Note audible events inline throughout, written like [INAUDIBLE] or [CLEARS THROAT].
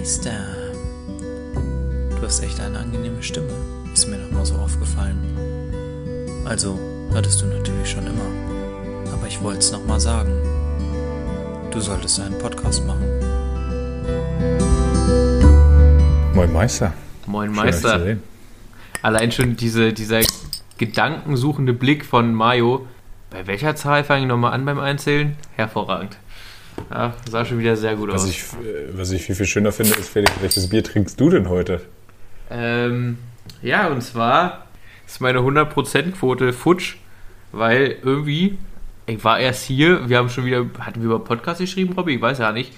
Meister. Du hast echt eine angenehme Stimme. Ist mir noch mal so aufgefallen. Also, hattest du natürlich schon immer. Aber ich wollte es noch mal sagen. Du solltest einen Podcast machen. Moin Meister. Moin Schön, euch zu Meister. sehen. Allein schon diese, dieser gedankensuchende Blick von Mayo. Bei welcher Zahl fange ich nochmal an beim Einzählen? Hervorragend. Ja, sah schon wieder sehr gut Was aus. ich, äh, was ich viel, viel schöner finde, ist, Felix, welches Bier trinkst du denn heute? Ähm, ja, und zwar ist meine 100%-Quote futsch, weil irgendwie, ich war erst hier, wir haben schon wieder, hatten wir über Podcast geschrieben, Robby? Ich weiß ja nicht.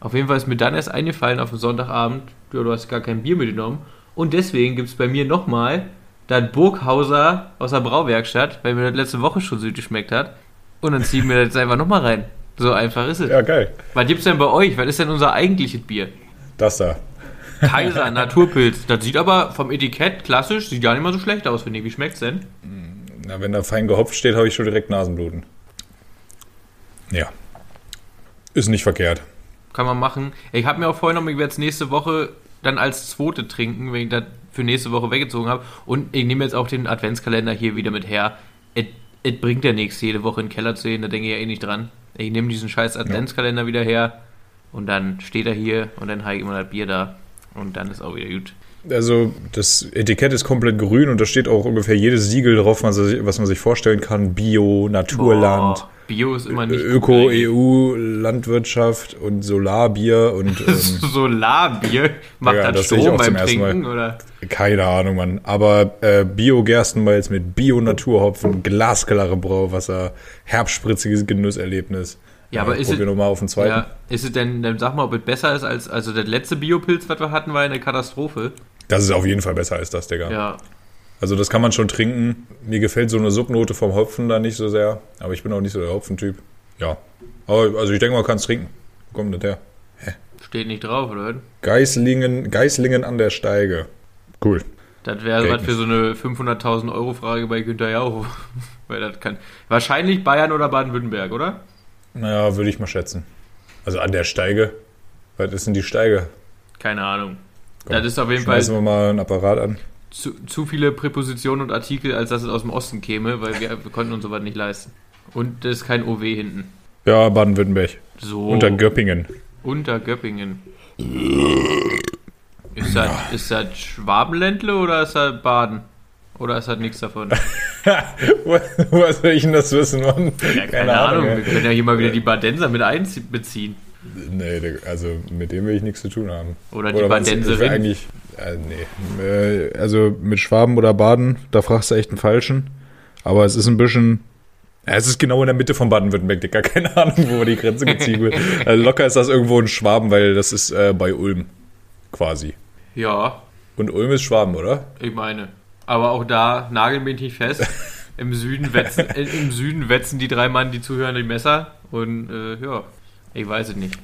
Auf jeden Fall ist mir dann erst eingefallen auf dem Sonntagabend, du, du hast gar kein Bier mitgenommen. Und deswegen gibt es bei mir nochmal das Burghauser aus der Brauwerkstatt, weil mir das letzte Woche schon süd geschmeckt hat. Und dann ziehen wir das jetzt einfach nochmal rein. So einfach ist es. Ja, geil. Was gibt's denn bei euch? Was ist denn unser eigentliches Bier? Das da. Kaiser, [LAUGHS] Naturpilz. Das sieht aber vom Etikett klassisch, sieht gar nicht mal so schlecht aus, finde ich. Wie schmeckt's denn? Na, wenn da fein gehopft steht, habe ich schon direkt Nasenbluten. Ja. Ist nicht verkehrt. Kann man machen. Ich habe mir auch vorgenommen, ich werde es nächste Woche dann als zweite trinken, wenn ich das für nächste Woche weggezogen habe. Und ich nehme jetzt auch den Adventskalender hier wieder mit her. Es bringt ja nichts, jede Woche in den Keller zu gehen, da denke ich ja eh nicht dran. Ich nehme diesen scheiß Adventskalender wieder her und dann steht er hier und dann habe ich immer das Bier da und dann ist auch wieder gut. Also, das Etikett ist komplett grün und da steht auch ungefähr jedes Siegel drauf, was man sich, was man sich vorstellen kann. Bio, Naturland, Boah, Bio ist immer nicht Öko. EU, Landwirtschaft und Solarbier und [LAUGHS] ähm, Solarbier macht Ja, dann das Strom beim ersten Mal. Trinken, oder? Keine Ahnung, Mann. Aber äh, Bio-Gerstenmalz mit Bio-Naturhopfen, glasklare Brauwasser, herbstspritziges Genusserlebnis. Ja, aber ist probier es- nochmal auf den zweiten. Ja, ist es denn, dann sag mal, ob es besser ist als, also der letzte Biopilz, was wir hatten, war eine Katastrophe. Das ist auf jeden Fall besser als das, Digga. Ja, Also das kann man schon trinken. Mir gefällt so eine Subnote vom Hopfen da nicht so sehr. Aber ich bin auch nicht so der Hopfentyp. Ja. Aber also ich denke, man kann es trinken. Wo kommt das her? steht nicht drauf, oder? Geislingen, Geislingen an der Steige. Cool. Das wäre was für so eine 500.000 Euro Frage bei Günther Jauch. [LAUGHS] Weil das kann. Wahrscheinlich Bayern oder Baden-Württemberg, oder? Naja, würde ich mal schätzen. Also an der Steige. Was ist denn die Steige? Keine Ahnung. Komm, das ist auf jeden Fall Schmeißen wir mal einen Apparat an. Zu, zu viele Präpositionen und Artikel, als dass es aus dem Osten käme, weil wir, wir [LAUGHS] konnten uns sowas nicht leisten. Und das ist kein OW hinten. Ja, Baden-Württemberg. So. Unter Göppingen. Unter Göppingen. Ist das, ist das Schwabenländle oder ist das Baden? Oder ist das nichts davon? [LAUGHS] Woher soll ich denn das wissen, Mann? Ja, keine, Ahnung. Wir ey. können ja hier mal wieder die Badenser mit einbeziehen. Nee, also mit dem will ich nichts zu tun haben. Oder die was? Will Badenserin. eigentlich. Äh, nee. Äh, also mit Schwaben oder Baden, da fragst du echt einen Falschen. Aber es ist ein bisschen. Ja, es ist genau in der Mitte von Baden-Württemberg, Digga. [LAUGHS] Keine Ahnung, wo die Grenze gezogen wird. Also locker ist das irgendwo in Schwaben, weil das ist äh, bei Ulm. Quasi. Ja, Und Ulm ist Schwaben, oder? ich meine. Aber auch da nageln mich nicht fest. Im Süden wetzen, [LAUGHS] äh, im Süden wetzen die drei Mann, die zuhören, die Messer. Und äh, ja, ich weiß es nicht.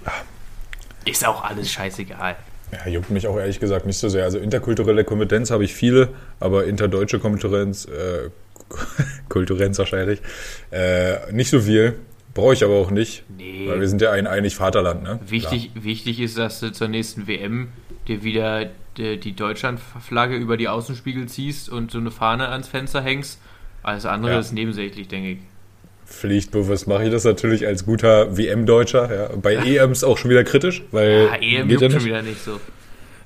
Ist auch alles scheißegal. Ja, juckt mich auch ehrlich gesagt nicht so sehr. Also interkulturelle Kompetenz habe ich viele, aber interdeutsche Kompetenz, äh, [LAUGHS] Kulturenz wahrscheinlich, äh, nicht so viel. Brauche ich aber auch nicht, Nee. weil wir sind ja ein einig Vaterland, ne? Wichtig, wichtig ist, dass du zur nächsten WM dir wieder die, die Deutschlandflagge über die Außenspiegel ziehst und so eine Fahne ans Fenster hängst. Alles andere Ja. ist nebensächlich, denke ich. Pflichtbewusst mache ich das natürlich als guter WM-Deutscher. Ja. Bei EMs auch schon wieder kritisch, weil Ja, EM geht juckt ja schon nicht. wieder nicht so.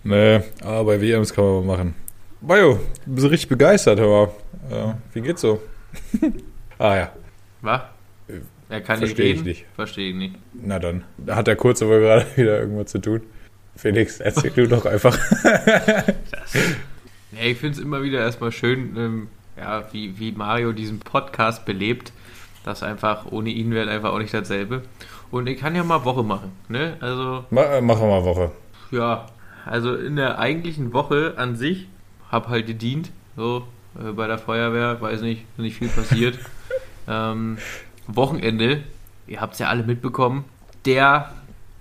Nee, aber bei WMs kann man mal machen. Bayo, du bist richtig begeistert, aber äh, wie geht's so? [LAUGHS] ah ja, Was? Er kann nicht Versteh ich nicht. Verstehe ich nicht. na dann. Da hat der Kurz aber gerade [LAUGHS] wieder irgendwas zu tun. Felix, erzähl du doch einfach. [LAUGHS] Ja, ich finde es immer wieder erstmal schön, ähm, ja, wie, wie Mario diesen Podcast belebt. Das einfach, ohne ihn wäre einfach auch nicht dasselbe. Und ich kann ja mal Woche machen, ne? Also, Ma äh, machen wir mal Woche. ja, also in der eigentlichen Woche an sich hab halt gedient, so äh, bei der Feuerwehr, weiß nicht, nicht viel passiert. [LAUGHS] ähm, Wochenende, ihr habt es ja alle mitbekommen, der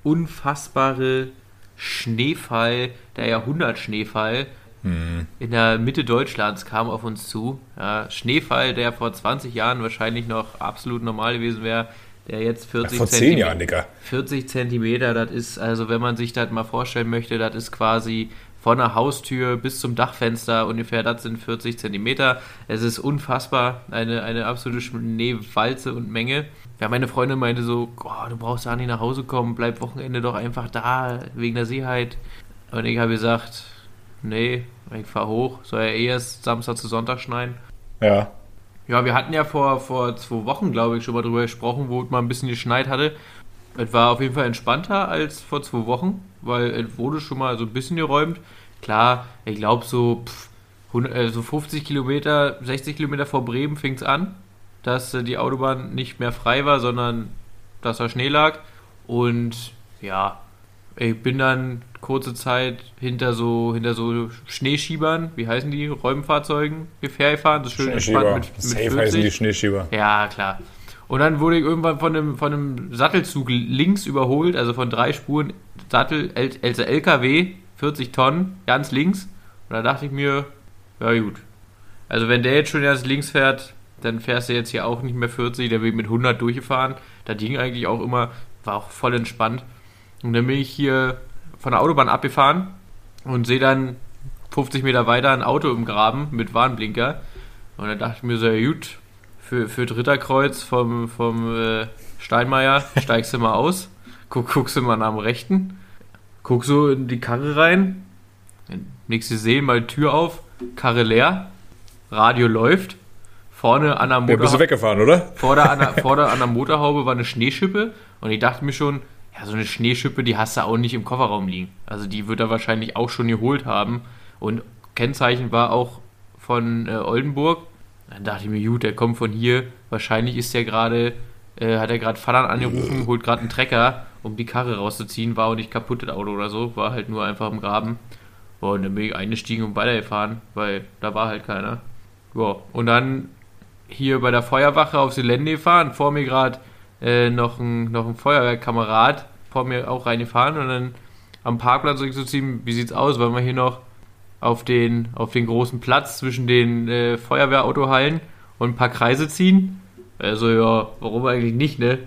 unfassbare Schneefall, der Jahrhundertschneefall in der Mitte Deutschlands kam auf uns zu. Ja, Schneefall, der vor 20 Jahren wahrscheinlich noch absolut normal gewesen wäre, der jetzt 40 Vor zehn Zentimeter- Jahren, Digga. 40 Zentimeter, das ist, also wenn man sich das mal vorstellen möchte, das ist quasi von der Haustür bis zum Dachfenster ungefähr, das sind 40 Zentimeter. Es ist unfassbar, eine, eine absolute Schneewalze und Menge. Ja, meine Freundin meinte so, oh, du brauchst ja nicht nach Hause kommen, bleib Wochenende doch einfach da, wegen der Sicherheit. Und ich habe gesagt, nee, ich fahr hoch, soll ja eh erst Samstag zu Sonntag schneien. Ja. Ja, wir hatten ja vor, vor zwei Wochen, glaube ich, schon mal drüber gesprochen, wo es mal ein bisschen geschneit hatte. Es war auf jeden Fall entspannter als vor zwei Wochen, weil es wurde schon mal so ein bisschen geräumt. Klar, ich glaube so, pff, 100, äh, so 50 Kilometer, 60 Kilometer vor Bremen fing es an, dass äh, die Autobahn nicht mehr frei war, sondern dass da Schnee lag. Und ja, ich bin dann kurze Zeit hinter so, hinter so Schneeschiebern, wie heißen die, Räumfahrzeugen, gefahren, so schön entspannt mit, mit Safe 40. heißen die Schneeschieber. Ja, klar. Und dann wurde ich irgendwann von einem, von einem Sattelzug links überholt, also von drei Spuren Sattel, also LKW, 40 Tonnen, ganz links. Und da dachte ich mir, ja gut. Also wenn der jetzt schon erst links fährt, dann fährst du jetzt hier auch nicht mehr 40, der wird mit 100 durchgefahren. Da ging eigentlich auch immer, war auch voll entspannt. Und dann bin ich hier von der Autobahn abgefahren und sehe dann 50 Meter weiter ein Auto im Graben mit Warnblinker. Und dann dachte ich mir so, ja gut, für, für Ritterkreuz vom, vom äh, Steinmeier [LAUGHS] steigst du mal aus, guck, guckst du mal nach dem Rechten, guck so in die Karre rein, nichts gesehen, mal Tür auf, Karre leer, Radio läuft, vorne an der Ja, bist du Motorhaube, weggefahren, oder? vorder, an der, vorder an der [LAUGHS] Motorhaube war eine Schneeschippe und ich dachte mir schon, ja, so eine Schneeschippe, die hast du auch nicht im Kofferraum liegen. Also die wird er wahrscheinlich auch schon geholt haben. Und Kennzeichen war auch von äh, Oldenburg. Dann dachte ich mir, gut, der kommt von hier. Wahrscheinlich ist der gerade, äh, hat er gerade Vater angerufen, holt gerade einen Trecker, um die Karre rauszuziehen. War auch nicht kaputt, das Auto oder so. War halt nur einfach im Graben. Boah, und dann bin ich eingestiegen und weitergefahren, weil da war halt keiner. Ja, und dann hier bei der Feuerwache aufs Gelände gefahren, vor mir gerade äh, noch, ein, noch ein Feuerwehrkamerad, vor mir auch reingefahren und dann am Parkplatz so zu ziehen, wie sieht's aus, wollen wir hier noch auf den, auf den großen Platz zwischen den äh, Feuerwehrautohallen und ein paar Kreise ziehen? Also ja, warum eigentlich nicht, ne?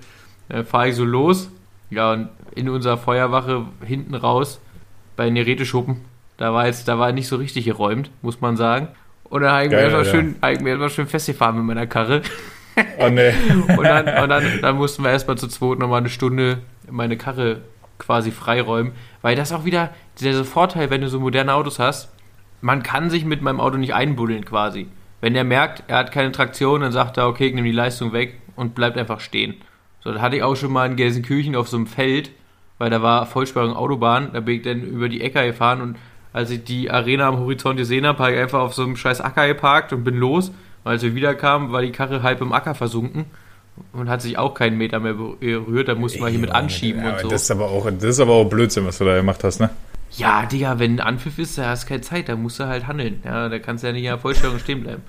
Dann fahre ich so los, ja, und in unserer Feuerwache hinten raus bei den Geräteschuppen, da war jetzt, da war nicht so richtig geräumt, muss man sagen. Und dann habe ich mir Geil, erstmal ja. schön, hab ich mir erstmal schön festgefahren mit meiner Karre. Oh, nee. Und dann, und dann, dann mussten wir erstmal zu zweit nochmal eine Stunde meine Karre quasi freiräumen. Weil das auch wieder dieser Vorteil, wenn du so moderne Autos hast, man kann sich mit meinem Auto nicht einbuddeln quasi. Wenn er merkt, er hat keine Traktion, dann sagt er, okay, ich nehme die Leistung weg und bleibt einfach stehen. So, das hatte ich auch schon mal in Gelsenkirchen auf so einem Feld, weil da war Vollsperrung Autobahn, da bin ich dann über die Äcker gefahren und als ich die Arena am Horizont gesehen habe, habe ich einfach auf so einem scheiß Acker geparkt und bin los. Und als wir wiederkamen, war die Karre halb im Acker versunken und hat sich auch keinen Meter mehr berührt. Da musste man hier mit anschieben ja, und so. Das ist, aber auch, das ist aber auch Blödsinn, was du da gemacht hast, ne? Ja, Digga, wenn ein Anpfiff ist, da hast du keine Zeit, da musst du halt handeln. Ja, da kannst du ja nicht in der Vollstellung stehen bleiben.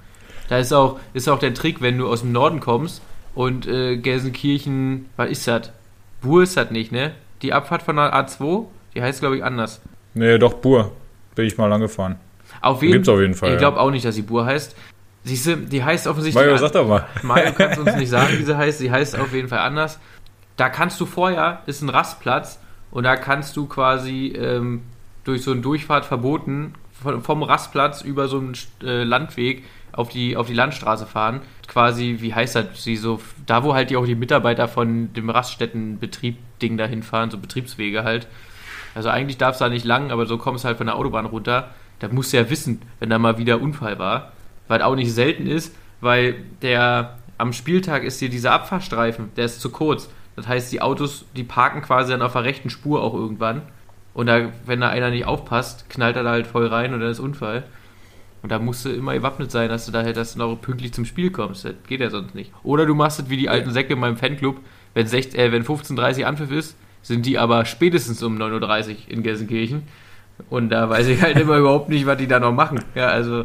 Da ist auch, ist auch der Trick, wenn du aus dem Norden kommst und äh, Gelsenkirchen, was ist das? Bur ist das nicht, ne? Die Abfahrt von der A2, die heißt, glaube ich, anders. Nee, doch, Bur. Bin ich mal angefahren. Auf jeden, Gibt's auf jeden Fall, Ich ja. glaube auch nicht, dass sie Bur heißt. Siehst du, die heißt offensichtlich. Mario, sag doch mal. [LAUGHS] Mario kann es uns nicht sagen, wie sie [LAUGHS] heißt. Sie heißt auf jeden Fall anders. Da kannst du vorher, ist ein Rastplatz und da kannst du quasi ähm, durch so einen Durchfahrt verboten vom Rastplatz über so einen äh, Landweg auf die, auf die Landstraße fahren. Quasi, wie heißt das? Sie so, da wo halt die auch die Mitarbeiter von dem Raststättenbetrieb-Ding dahin fahren, so Betriebswege halt. Also eigentlich darfst du da nicht lang, aber so kommst du halt von der Autobahn runter. Da musst du ja wissen, wenn da mal wieder Unfall war. Was auch nicht selten ist, weil der am Spieltag ist dir dieser Abfahrstreifen, der ist zu kurz. Das heißt, die Autos, die parken quasi dann auf der rechten Spur auch irgendwann. Und da, wenn da einer nicht aufpasst, knallt er da halt voll rein und dann ist Unfall. Und da musst du immer gewappnet sein, dass du da halt dass du noch pünktlich zum Spiel kommst. Das geht ja sonst nicht. Oder du machst es wie die alten Säcke in meinem Fanclub. Wenn, 16, äh, wenn 15.30 Uhr Anpfiff ist, sind die aber spätestens um 9.30 Uhr in Gelsenkirchen. Und da weiß ich halt immer überhaupt nicht, was die da noch machen. Ja, also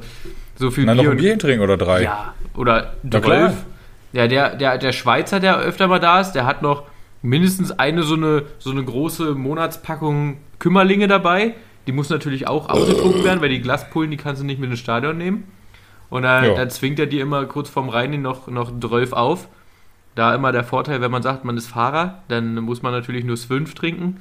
so viel Na, noch Bier ein und Bier trinken oder drei. ja, oder. Drölf. Ja, der, der, der Schweizer, der öfter mal da ist, der hat noch mindestens eine so eine, so eine große Monatspackung Kümmerlinge dabei. Die muss natürlich auch ausgetrunken werden, weil die Glaspullen, die kannst du nicht mit ins Stadion nehmen. Und dann, Ja. dann zwingt er dir immer kurz vorm Reinen noch, noch 12 auf. Da immer der Vorteil, wenn man sagt, man ist Fahrer, dann muss man natürlich nur Fünf trinken.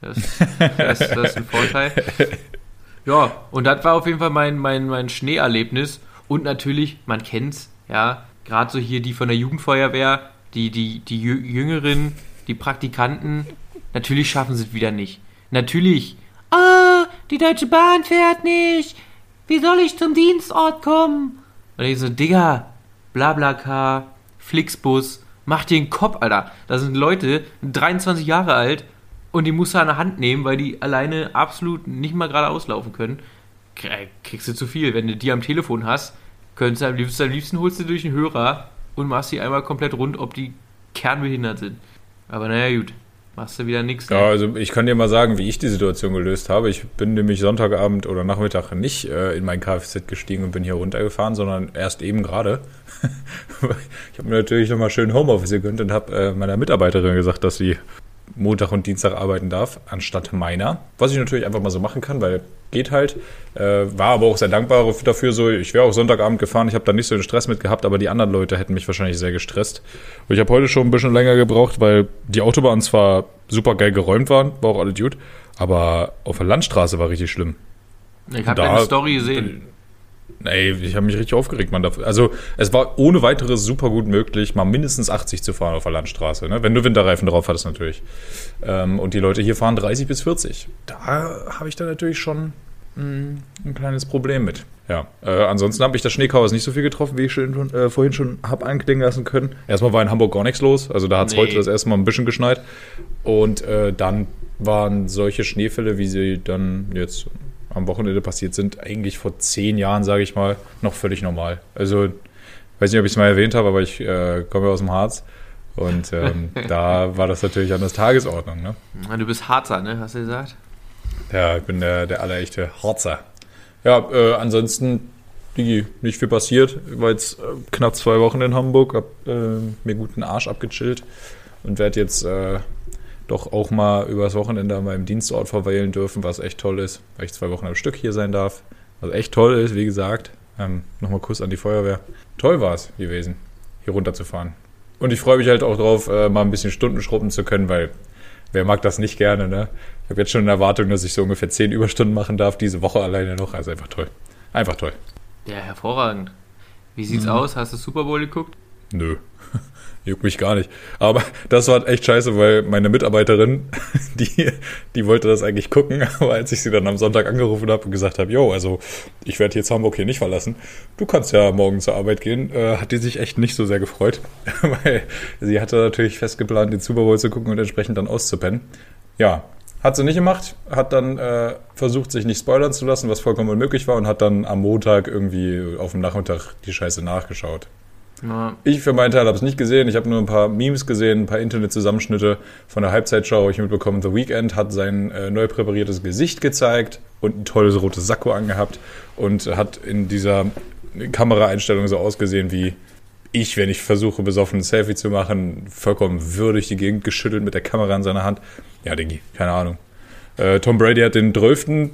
Das, das, das ist ein Vorteil. [LAUGHS] Ja, und das war auf jeden Fall mein, mein, mein Schneeerlebnis. Und natürlich, man kennt's, ja, gerade so hier die von der Jugendfeuerwehr, die, die, die Jüngeren, die Praktikanten, natürlich schaffen sie es wieder nicht. Natürlich, ah, die Deutsche Bahn fährt nicht. Wie soll ich zum Dienstort kommen? Und ich so, Digga, Blablacar, Flixbus, mach dir den Kopf, Alter. Da sind Leute, 23 Jahre alt, und die musst du an der Hand nehmen, weil die alleine absolut nicht mal gerade auslaufen können. Kriegst du zu viel. Wenn du die am Telefon hast, könntest du am liebsten, am liebsten holst du durch den Hörer und machst sie einmal komplett rund, ob die kernbehindert sind. Aber naja, gut. Machst du wieder nichts. Ja, also ich kann dir mal sagen, wie ich die Situation gelöst habe. Ich bin nämlich Sonntagabend oder Nachmittag nicht äh, in mein Kfz gestiegen und bin hier runtergefahren, sondern erst eben gerade. [LAUGHS] ich habe mir natürlich nochmal schön Homeoffice gegönnt und habe äh, meiner Mitarbeiterin gesagt, dass sie Montag und Dienstag arbeiten darf, anstatt meiner. Was ich natürlich einfach mal so machen kann, weil geht halt. Äh, war aber auch sehr dankbar dafür. So, ich wäre auch Sonntagabend gefahren, ich habe da nicht so den Stress mit gehabt, aber die anderen Leute hätten mich wahrscheinlich sehr gestresst. Und ich habe heute schon ein bisschen länger gebraucht, weil die Autobahnen zwar super geil geräumt waren, war auch alle Dude, aber auf der Landstraße war richtig schlimm. Ich habe deine Story gesehen. Ey, ich habe mich richtig aufgeregt, man. Also es war ohne weiteres super gut möglich, mal mindestens 80 zu fahren auf der Landstraße, ne? wenn du Winterreifen drauf hattest natürlich. Ähm, und die Leute hier fahren 30 bis 40. Da habe ich dann natürlich schon mh, hm, ein kleines Problem mit. Ja, äh, ansonsten habe ich das Schneechaos nicht so viel getroffen, wie ich schon, äh, vorhin schon habe anklingen lassen können. Erstmal war in Hamburg gar nichts los, also da hat es nee. heute das erste Mal ein bisschen geschneit. Und äh, dann waren solche Schneefälle, wie sie dann jetzt am Wochenende passiert sind, eigentlich vor zehn Jahren, sage ich mal, noch völlig normal. Also, weiß nicht, ob ich es mal erwähnt habe, aber ich äh, komme aus dem Harz. Und ähm, [LAUGHS] da war das natürlich an der Tagesordnung. Ne? Du bist Harzer, ne? Hast du gesagt? Ja, ich bin der, der allerechte Harzer. Ja, äh, ansonsten die, nicht viel passiert. Ich war jetzt äh, knapp zwei Wochen in Hamburg, hab äh, mir guten Arsch abgechillt und werde jetzt äh, doch auch mal übers Wochenende an meinem Dienstort verweilen dürfen, was echt toll ist, weil ich zwei Wochen am Stück hier sein darf. Was echt toll ist, wie gesagt. Ähm, Nochmal Kuss an die Feuerwehr. Toll war es gewesen, hier runterzufahren. Und ich freue mich halt auch drauf, äh, mal ein bisschen Stunden schrubben zu können, weil wer mag das nicht gerne, ne? Ich habe jetzt schon eine Erwartung, dass ich so ungefähr zehn Überstunden machen darf, diese Woche alleine noch. Also einfach toll. Einfach toll. Ja, hervorragend. Wie sieht's mhm. aus? Hast du Super Bowl geguckt? Nö. [LAUGHS] Juckt mich gar nicht. Aber das war echt scheiße, weil meine Mitarbeiterin, [LAUGHS] die, die wollte das eigentlich gucken, [LAUGHS] aber als ich sie dann am Sonntag angerufen habe und gesagt habe, jo, also ich werde jetzt Hamburg hier nicht verlassen, du kannst ja morgen zur Arbeit gehen, äh, hat die sich echt nicht so sehr gefreut, weil sie hatte natürlich fest geplant, den Super Bowl zu gucken und entsprechend dann auszupennen. Ja, hat sie nicht gemacht, hat dann äh, versucht, sich nicht spoilern zu lassen, was vollkommen unmöglich war und hat dann am Montag irgendwie auf dem Nachmittag die Scheiße nachgeschaut. Ja. Ich für meinen Teil habe es nicht gesehen. Ich habe nur ein paar Memes gesehen, ein paar Internet-Zusammenschnitte von der Halbzeitshow. Ich mitbekommen, The Weeknd hat sein äh, neu präpariertes Gesicht gezeigt und ein tolles rotes Sakko angehabt und hat in dieser Kameraeinstellung so ausgesehen wie ich, wenn ich versuche, besoffen ein Selfie zu machen, vollkommen würdig die Gegend geschüttelt mit der Kamera in seiner Hand. Ja, Dingi, keine Ahnung. Äh, Tom Brady hat den 12.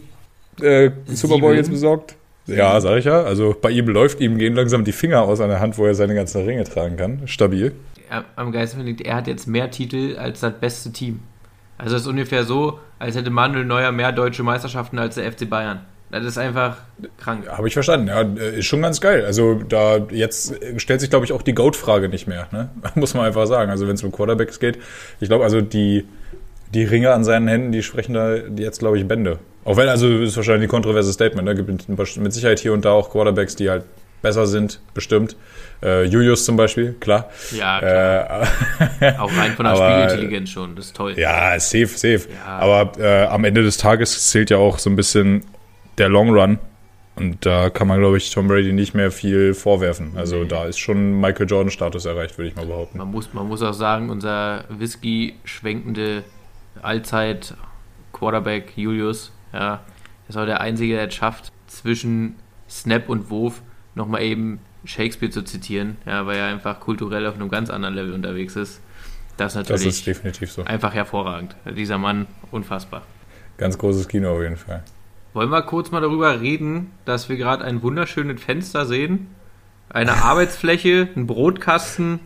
Äh, Super Bowl jetzt besorgt. Ja, sag ich ja. Also bei ihm läuft ihm gehen langsam die Finger aus an der Hand, wo er seine ganzen Ringe tragen kann. Stabil. Am geilsten ich, er hat jetzt mehr Titel als das beste Team. Also es ist ungefähr so, als hätte Manuel Neuer mehr deutsche Meisterschaften als der FC Bayern. Das ist einfach krank. Habe ich verstanden. Ja, ist schon ganz geil. Also da jetzt stellt sich, glaube ich, auch die Goat-Frage nicht mehr. Ne? [LAUGHS] Muss man einfach sagen. Also wenn es um Quarterbacks geht, ich glaube, also die, die Ringe an seinen Händen, die sprechen da jetzt, glaube ich, Bände. Auch wenn, also ist wahrscheinlich ein kontroverses Statement, ne? Gibt mit Sicherheit hier und da auch Quarterbacks, die halt besser sind, bestimmt. Äh, Julius zum Beispiel, klar. Ja, klar. Äh, auch rein von der [LAUGHS] aber, Spielintelligenz schon, das ist toll. Ja, safe, safe. Ja. Aber äh, am Ende des Tages zählt ja auch so ein bisschen der Long Run. Und da kann man, glaube ich, Tom Brady nicht mehr viel vorwerfen. Also nee. da ist schon Michael Jordan-Status erreicht, würde ich mal behaupten. Man muss, man muss auch sagen, unser Whisky-schwenkende Allzeit Quarterback Julius ja, er ist auch der Einzige, der es schafft, zwischen Snap und Wurf nochmal eben Shakespeare zu zitieren, ja, weil er einfach kulturell auf einem ganz anderen Level unterwegs ist. Das ist natürlich das ist definitiv so. einfach hervorragend. Dieser Mann, unfassbar. Ganz großes Kino auf jeden Fall. Wollen wir kurz mal darüber reden, dass wir gerade ein wunderschönes Fenster sehen? Eine [LAUGHS] Arbeitsfläche, ein Brotkasten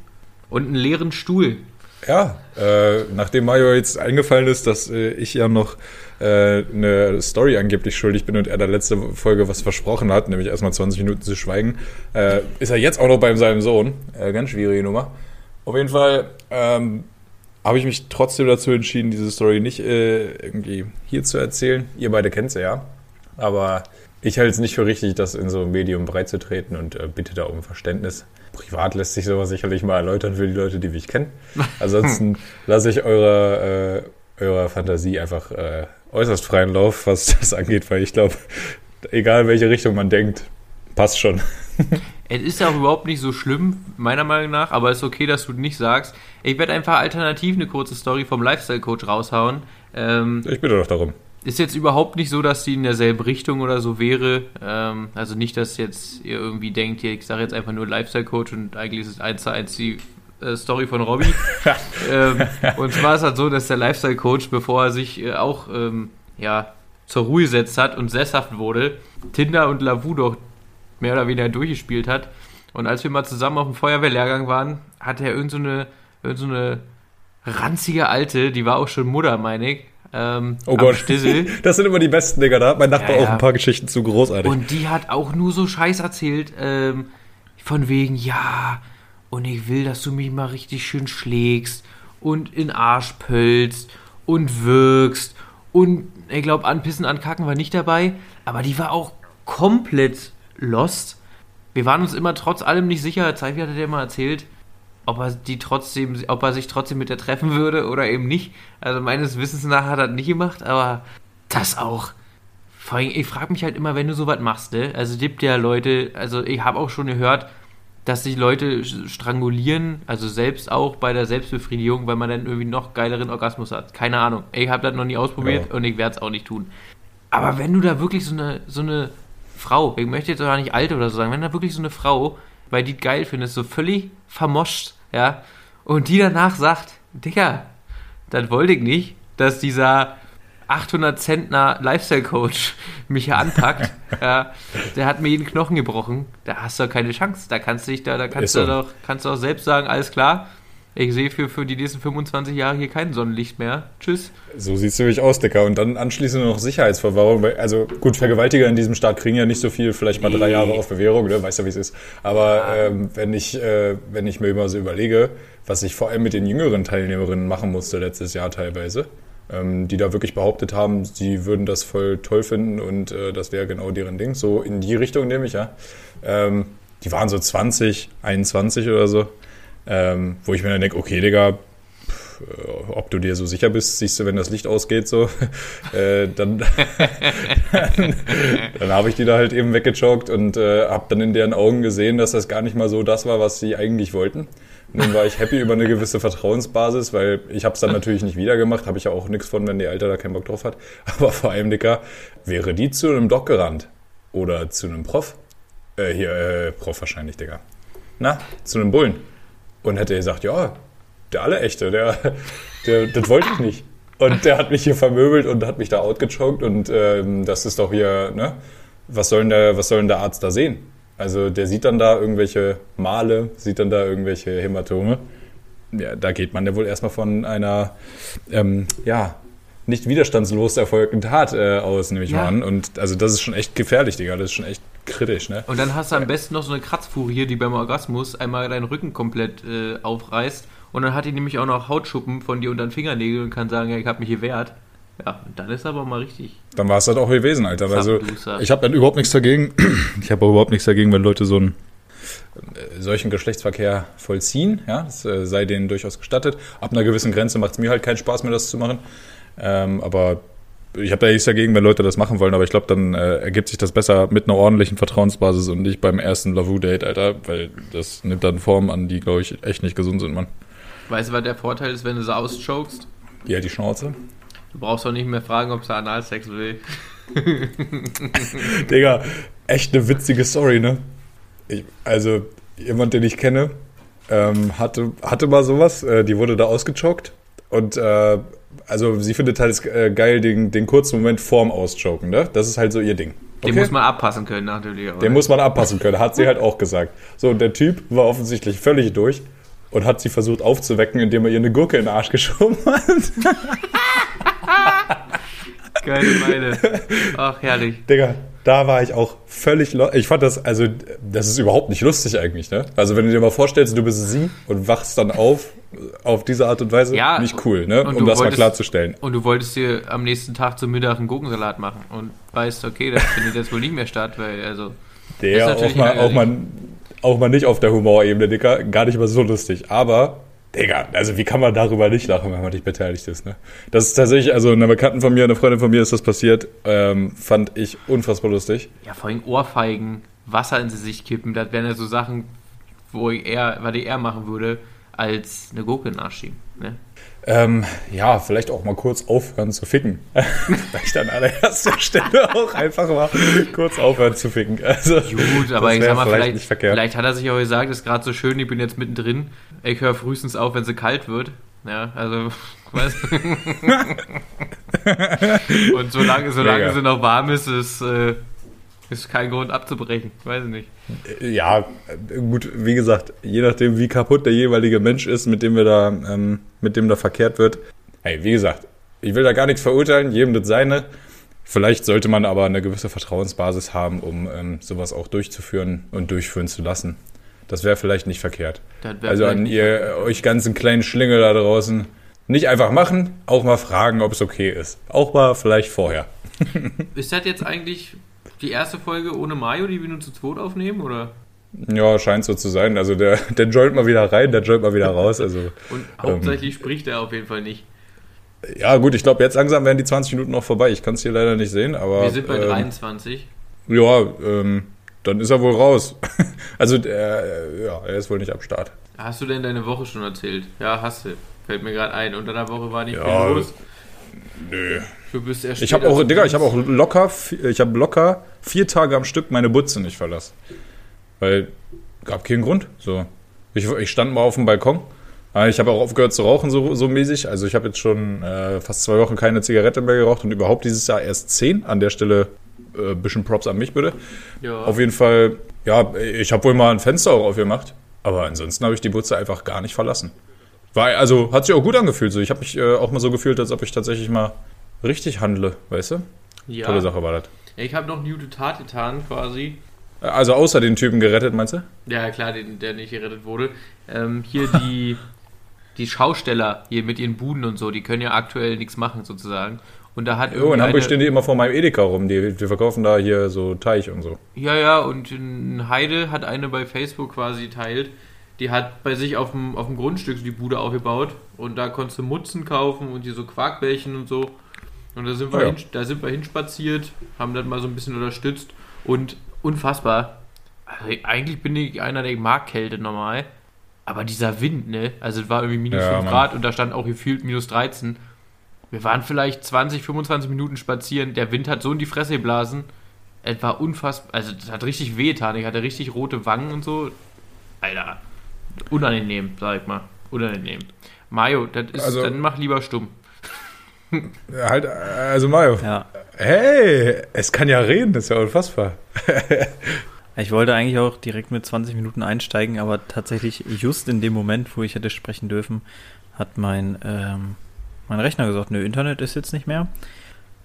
Und einen leeren Stuhl. Ja, äh, nachdem Mario jetzt eingefallen ist, dass äh, ich ja noch äh, eine Story angeblich schuldig bin und er da letzte Folge was versprochen hat, nämlich erstmal 20 Minuten zu schweigen, äh, ist er jetzt auch noch bei seinem Sohn. Äh, ganz schwierige Nummer. Auf jeden Fall ähm, habe ich mich trotzdem dazu entschieden, diese Story nicht äh, irgendwie hier zu erzählen. Ihr beide kennt sie ja. Aber ich halte es nicht für richtig, das in so einem Medium breitzutreten und äh, bitte da um Verständnis. Privat lässt sich sowas sicherlich mal erläutern für die Leute, die mich kennen. [LAUGHS] Ansonsten lasse ich eure, äh, eurer Fantasie einfach äh, äußerst freien Lauf, was [LAUGHS] das angeht, weil ich glaube, egal welche Richtung man denkt, passt schon. [LAUGHS] Es ist ja auch überhaupt nicht so schlimm, meiner Meinung nach, aber es ist okay, dass du nicht sagst. Ich werde einfach alternativ eine kurze Story vom Lifestyle-Coach raushauen. Ähm, ich bitte doch darum. ist jetzt überhaupt nicht so, dass die in derselben Richtung oder so wäre. Ähm, also nicht, dass jetzt ihr irgendwie denkt, ich sage jetzt einfach nur Lifestyle-Coach und eigentlich ist es eins zu eins die Story von Robbie. [LAUGHS] ähm, und zwar ist halt so, dass der Lifestyle-Coach, bevor er sich äh, auch ähm, ja, zur Ruhe gesetzt hat und sesshaft wurde, Tinder und Lavu doch mehr oder weniger durchgespielt hat. Und als wir mal zusammen auf dem Feuerwehrlehrgang waren, hatte er irgend so eine, irgend so eine ranzige Alte, die war auch schon Mutter, meine ich. Ähm, Oh Gott, Stissel. [LAUGHS] das sind immer die besten, Digga. Da hat mein Nachbar Ja, ja. auch ein paar Geschichten zu großartig. Und die hat auch nur so Scheiß erzählt, ähm, von wegen, ja, und ich will, dass du mich mal richtig schön schlägst und in Arsch pölst und wirkst und ich glaube, anpissen, ankacken war nicht dabei, aber die war auch komplett lost. Wir waren uns immer trotz allem nicht sicher, Zeifi hatte der mal erzählt, ob er die trotzdem, ob er sich trotzdem mit der treffen würde oder eben nicht. Also meines Wissens nach hat er das nicht gemacht, aber das auch. Vor allem, ich frage mich halt immer, wenn du sowas machst, ne? Also gibt ja Leute, also ich habe auch schon gehört, dass sich Leute strangulieren, also selbst auch bei der Selbstbefriedigung, weil man dann irgendwie noch geileren Orgasmus hat. Keine Ahnung. Ich habe das noch nie ausprobiert Ja. und ich werde es auch nicht tun. Aber wenn du da wirklich so eine, so eine Frau, ich möchte jetzt auch nicht alt oder so sagen, wenn da wirklich so eine Frau, weil die geil findest, so völlig vermoscht, ja, und die danach sagt, Digga, das wollte ich nicht, dass dieser 800 Zentner Lifestyle-Coach mich hier anpackt. [LAUGHS] ja, der hat mir jeden Knochen gebrochen. Da hast du doch keine Chance. Da kannst du dich da, da kannst Ist du so. doch, kannst du auch selbst sagen, alles klar. Ich sehe für, für die nächsten 25 Jahre hier kein Sonnenlicht mehr. Tschüss. So sieht's nämlich aus, Dicker. Und dann anschließend noch Sicherheitsverwahrung. Also gut, Vergewaltiger in diesem Staat kriegen ja nicht so viel, vielleicht mal drei Nee. Jahre auf Bewährung, ne? weißt ja, wie es ist. Aber ähm, wenn, ich, äh, wenn ich mir immer so überlege, was ich vor allem mit den jüngeren Teilnehmerinnen machen musste letztes Jahr teilweise, ähm, die da wirklich behauptet haben, sie würden das voll toll finden und äh, das wäre genau deren Ding. So in die Richtung nehme ich, ja. Ähm, die waren so 20, 21 oder so. Ähm, wo ich mir dann denke, okay, Digga, äh, ob du dir so sicher bist, siehst du, wenn das Licht ausgeht, so, [LAUGHS] äh, dann, [LAUGHS] dann, dann habe ich die da halt eben weggechockt und äh, habe dann in deren Augen gesehen, dass das gar nicht mal so das war, was sie eigentlich wollten. Dann war ich happy über eine gewisse Vertrauensbasis, weil ich habe es dann natürlich nicht wieder gemacht, habe ich ja auch nichts von, wenn die Alter da keinen Bock drauf hat. [LAUGHS] Aber vor allem, Dicker, wäre die zu einem Doc gerannt oder zu einem Prof, äh, hier, äh, Prof wahrscheinlich, Digga, na, zu einem Bullen und hätte gesagt, ja, der Allerechte, der, der, das wollte ich nicht. Und der hat mich hier vermöbelt und hat mich da outgechoked und ähm, das ist doch hier, ne? Was soll, denn der, was soll denn der Arzt da sehen? Also der sieht dann da irgendwelche Male, sieht dann da irgendwelche Hämatome. Ja, da geht man ja wohl erstmal von einer, ähm, ja, nicht widerstandslos erfolgten Tat äh, aus, nehme ich Ja. mal an. Und also das ist schon echt gefährlich, Digga. Das ist schon echt kritisch, ne? Und dann hast du am besten noch so eine Kratzfurie, die beim Orgasmus einmal deinen Rücken komplett äh, aufreißt. Und dann hat die nämlich auch noch Hautschuppen von dir unter den Fingernägeln und kann sagen, ja, ich habe mich gewehrt. Ja, dann ist aber mal richtig. Dann war es das auch gewesen, Alter. Also ich habe dann überhaupt nichts dagegen. [CLEARS THROAT] Ich habe auch überhaupt nichts dagegen, wenn Leute so einen äh, solchen Geschlechtsverkehr vollziehen. Ja, das äh, sei denen durchaus gestattet. Ab einer gewissen Grenze macht es mir halt keinen Spaß mehr, das zu machen. Ähm, aber ich habe da nichts dagegen, wenn Leute das machen wollen. Aber ich glaube, dann äh, ergibt sich das besser mit einer ordentlichen Vertrauensbasis und nicht beim ersten Lavu-Date, Alter. Weil das nimmt dann Formen an, die, glaube ich, echt nicht gesund sind, Mann. Weißt du, was der Vorteil ist, wenn du sie auschokst? Ja, die Schnauze. Du brauchst auch nicht mehr fragen, ob sie Analsex will. [LAUGHS] Digga, echt eine witzige Story, ne? Ich, also, jemand, den ich kenne, ähm, hatte, hatte mal sowas, äh, die wurde da ausgechoked und äh, also sie findet halt äh, geil den, den kurzen Moment vorm Auschoken, ne? Das ist halt so ihr Ding. Den muss man abpassen können, natürlich. Den muss man abpassen können, hat sie halt auch gesagt. So, und der Typ war offensichtlich völlig durch und hat sie versucht aufzuwecken, indem er ihr eine Gurke in den Arsch geschoben hat. Geile Meile. Ach, herrlich. Digga, da war ich auch völlig. Ich fand das, also, das ist überhaupt nicht lustig eigentlich, ne? Also, wenn du dir mal vorstellst, du bist sie und wachst dann auf, auf diese Art und Weise, Ja, nicht cool, ne? Um das mal wolltest- klarzustellen. Und du wolltest dir am nächsten Tag zum Mittag einen Gurkensalat machen und weißt, okay, das findet jetzt wohl nicht mehr statt, weil, also, Der auch mal, auch, mal, auch mal nicht auf der Humorebene, Digga, gar nicht mal so lustig. Aber, Digga, also wie kann man darüber nicht lachen, wenn man nicht beteiligt ist, ne? Das ist tatsächlich, also einer Bekannten von mir, einer Freundin von mir ist das passiert, ähm, fand ich unfassbar lustig. ja, vor allem Ohrfeigen, Wasser ins Gesicht kippen, das wären ja so Sachen, wo ich eher, was ich eher machen würde, als eine Gurke in den Arsch schieben, ne? Ähm, ja, vielleicht auch mal kurz aufhören zu ficken. [LAUGHS] vielleicht an allererster Stelle auch einfach mal kurz aufhören zu ficken. Also, Gut, aber ich sag mal, vielleicht, verkehrt. vielleicht hat er sich auch gesagt, ist gerade so schön, ich bin jetzt mittendrin. Ich höre frühestens auf, wenn sie kalt wird. Ja, also, [LAUGHS] weißt du. [LAUGHS] Und solange, solange Mega. sie noch warm ist, ist, äh, ist kein Grund abzubrechen. Weiß ich nicht. Ja, gut, wie gesagt, je nachdem, wie kaputt der jeweilige Mensch ist, mit dem wir da, ähm, mit dem da verkehrt wird. Hey, wie gesagt, ich will da gar nichts verurteilen, jedem das seine. Vielleicht sollte man aber eine gewisse Vertrauensbasis haben, um ähm, sowas auch durchzuführen und durchführen zu lassen. Das wäre vielleicht nicht verkehrt. Also an ihr, euch ganzen kleinen Schlingel da draußen, nicht einfach machen, auch mal fragen, ob es okay ist. Auch mal vielleicht vorher. [LAUGHS] Ist das jetzt eigentlich die erste Folge ohne Mario, die wir nur zu zweit aufnehmen? Oder? Ja, scheint so zu sein. Also der, der joint mal wieder rein, der joint mal wieder raus. Also Und hauptsächlich spricht er auf jeden Fall nicht. Ja, gut, ich glaube, jetzt langsam werden die 20 Minuten noch vorbei. Ich kann es hier leider nicht sehen, aber. Wir sind bei ähm, 23. Ja, ähm, dann ist er wohl raus. [LAUGHS] also, äh, ja, er ist wohl nicht am Start. Hast du denn deine Woche schon erzählt? Ja, hast du. Fällt mir gerade ein. Unter der Woche war nicht Ja, viel los. Nö. Du bist erst Ich habe auch, Digga, ich habe auch locker, ich habe locker vier Tage am Stück meine Butze nicht verlassen. Weil, gab keinen Grund. So. Ich, ich stand mal auf dem Balkon. Ah, Ich habe auch aufgehört zu rauchen, so, so mäßig. Also ich habe jetzt schon äh, fast zwei Wochen keine Zigarette mehr geraucht und überhaupt dieses Jahr erst zehn. An der Stelle äh, bisschen Props an mich, bitte. Ja. Auf jeden Fall, ja, ich habe wohl mal ein Fenster auch aufgemacht, aber ansonsten habe ich die Butze einfach gar nicht verlassen. War, also hat sich auch gut angefühlt. So. Ich habe mich äh, auch mal so gefühlt, als ob ich tatsächlich mal richtig handle, weißt du? ja. Tolle Sache war das. Ich habe noch eine gute Tat getan, quasi. Also außer den Typen gerettet, meinst du? Ja, klar, den, der nicht gerettet wurde. Ähm, hier die, [LAUGHS] die Schausteller hier mit ihren Buden und so, die können ja aktuell nichts machen, sozusagen. Und da hat Oh, in Hamburg stehen die immer vor meinem Edeka rum. Die, die verkaufen da hier so Teich und so. Ja, ja, und in Heide hat eine bei Facebook quasi teilt. Die hat bei sich auf dem, auf dem Grundstück so die Bude aufgebaut und da konntest du Mutzen kaufen und hier so Quarkbällchen und so. Und da sind wir, ja. hin, da sind wir hinspaziert, haben das mal so ein bisschen unterstützt und unfassbar. Also eigentlich bin ich einer, der mag Kälte normal. Aber dieser Wind, ne? Also es war irgendwie minus Ja, 5 Mann. Grad und da stand auch gefühlt minus 13. Wir waren vielleicht 20, 25 Minuten spazieren. Der Wind hat so in die Fresse geblasen. Es war unfassbar. Also, das hat richtig wehgetan. Ich hatte richtig rote Wangen und so. Alter. Unangenehm, sag ich mal. Unangenehm. Mario, das ist, Also- dann mach lieber stumm. [LAUGHS] Halt, also Mario. Ja. Hey, es kann ja reden, das ist ja unfassbar. [LAUGHS] Ich wollte eigentlich auch direkt mit 20 Minuten einsteigen, aber tatsächlich just in dem Moment, wo ich hätte sprechen dürfen, hat mein, ähm, mein Rechner gesagt, nö, Internet ist jetzt nicht mehr.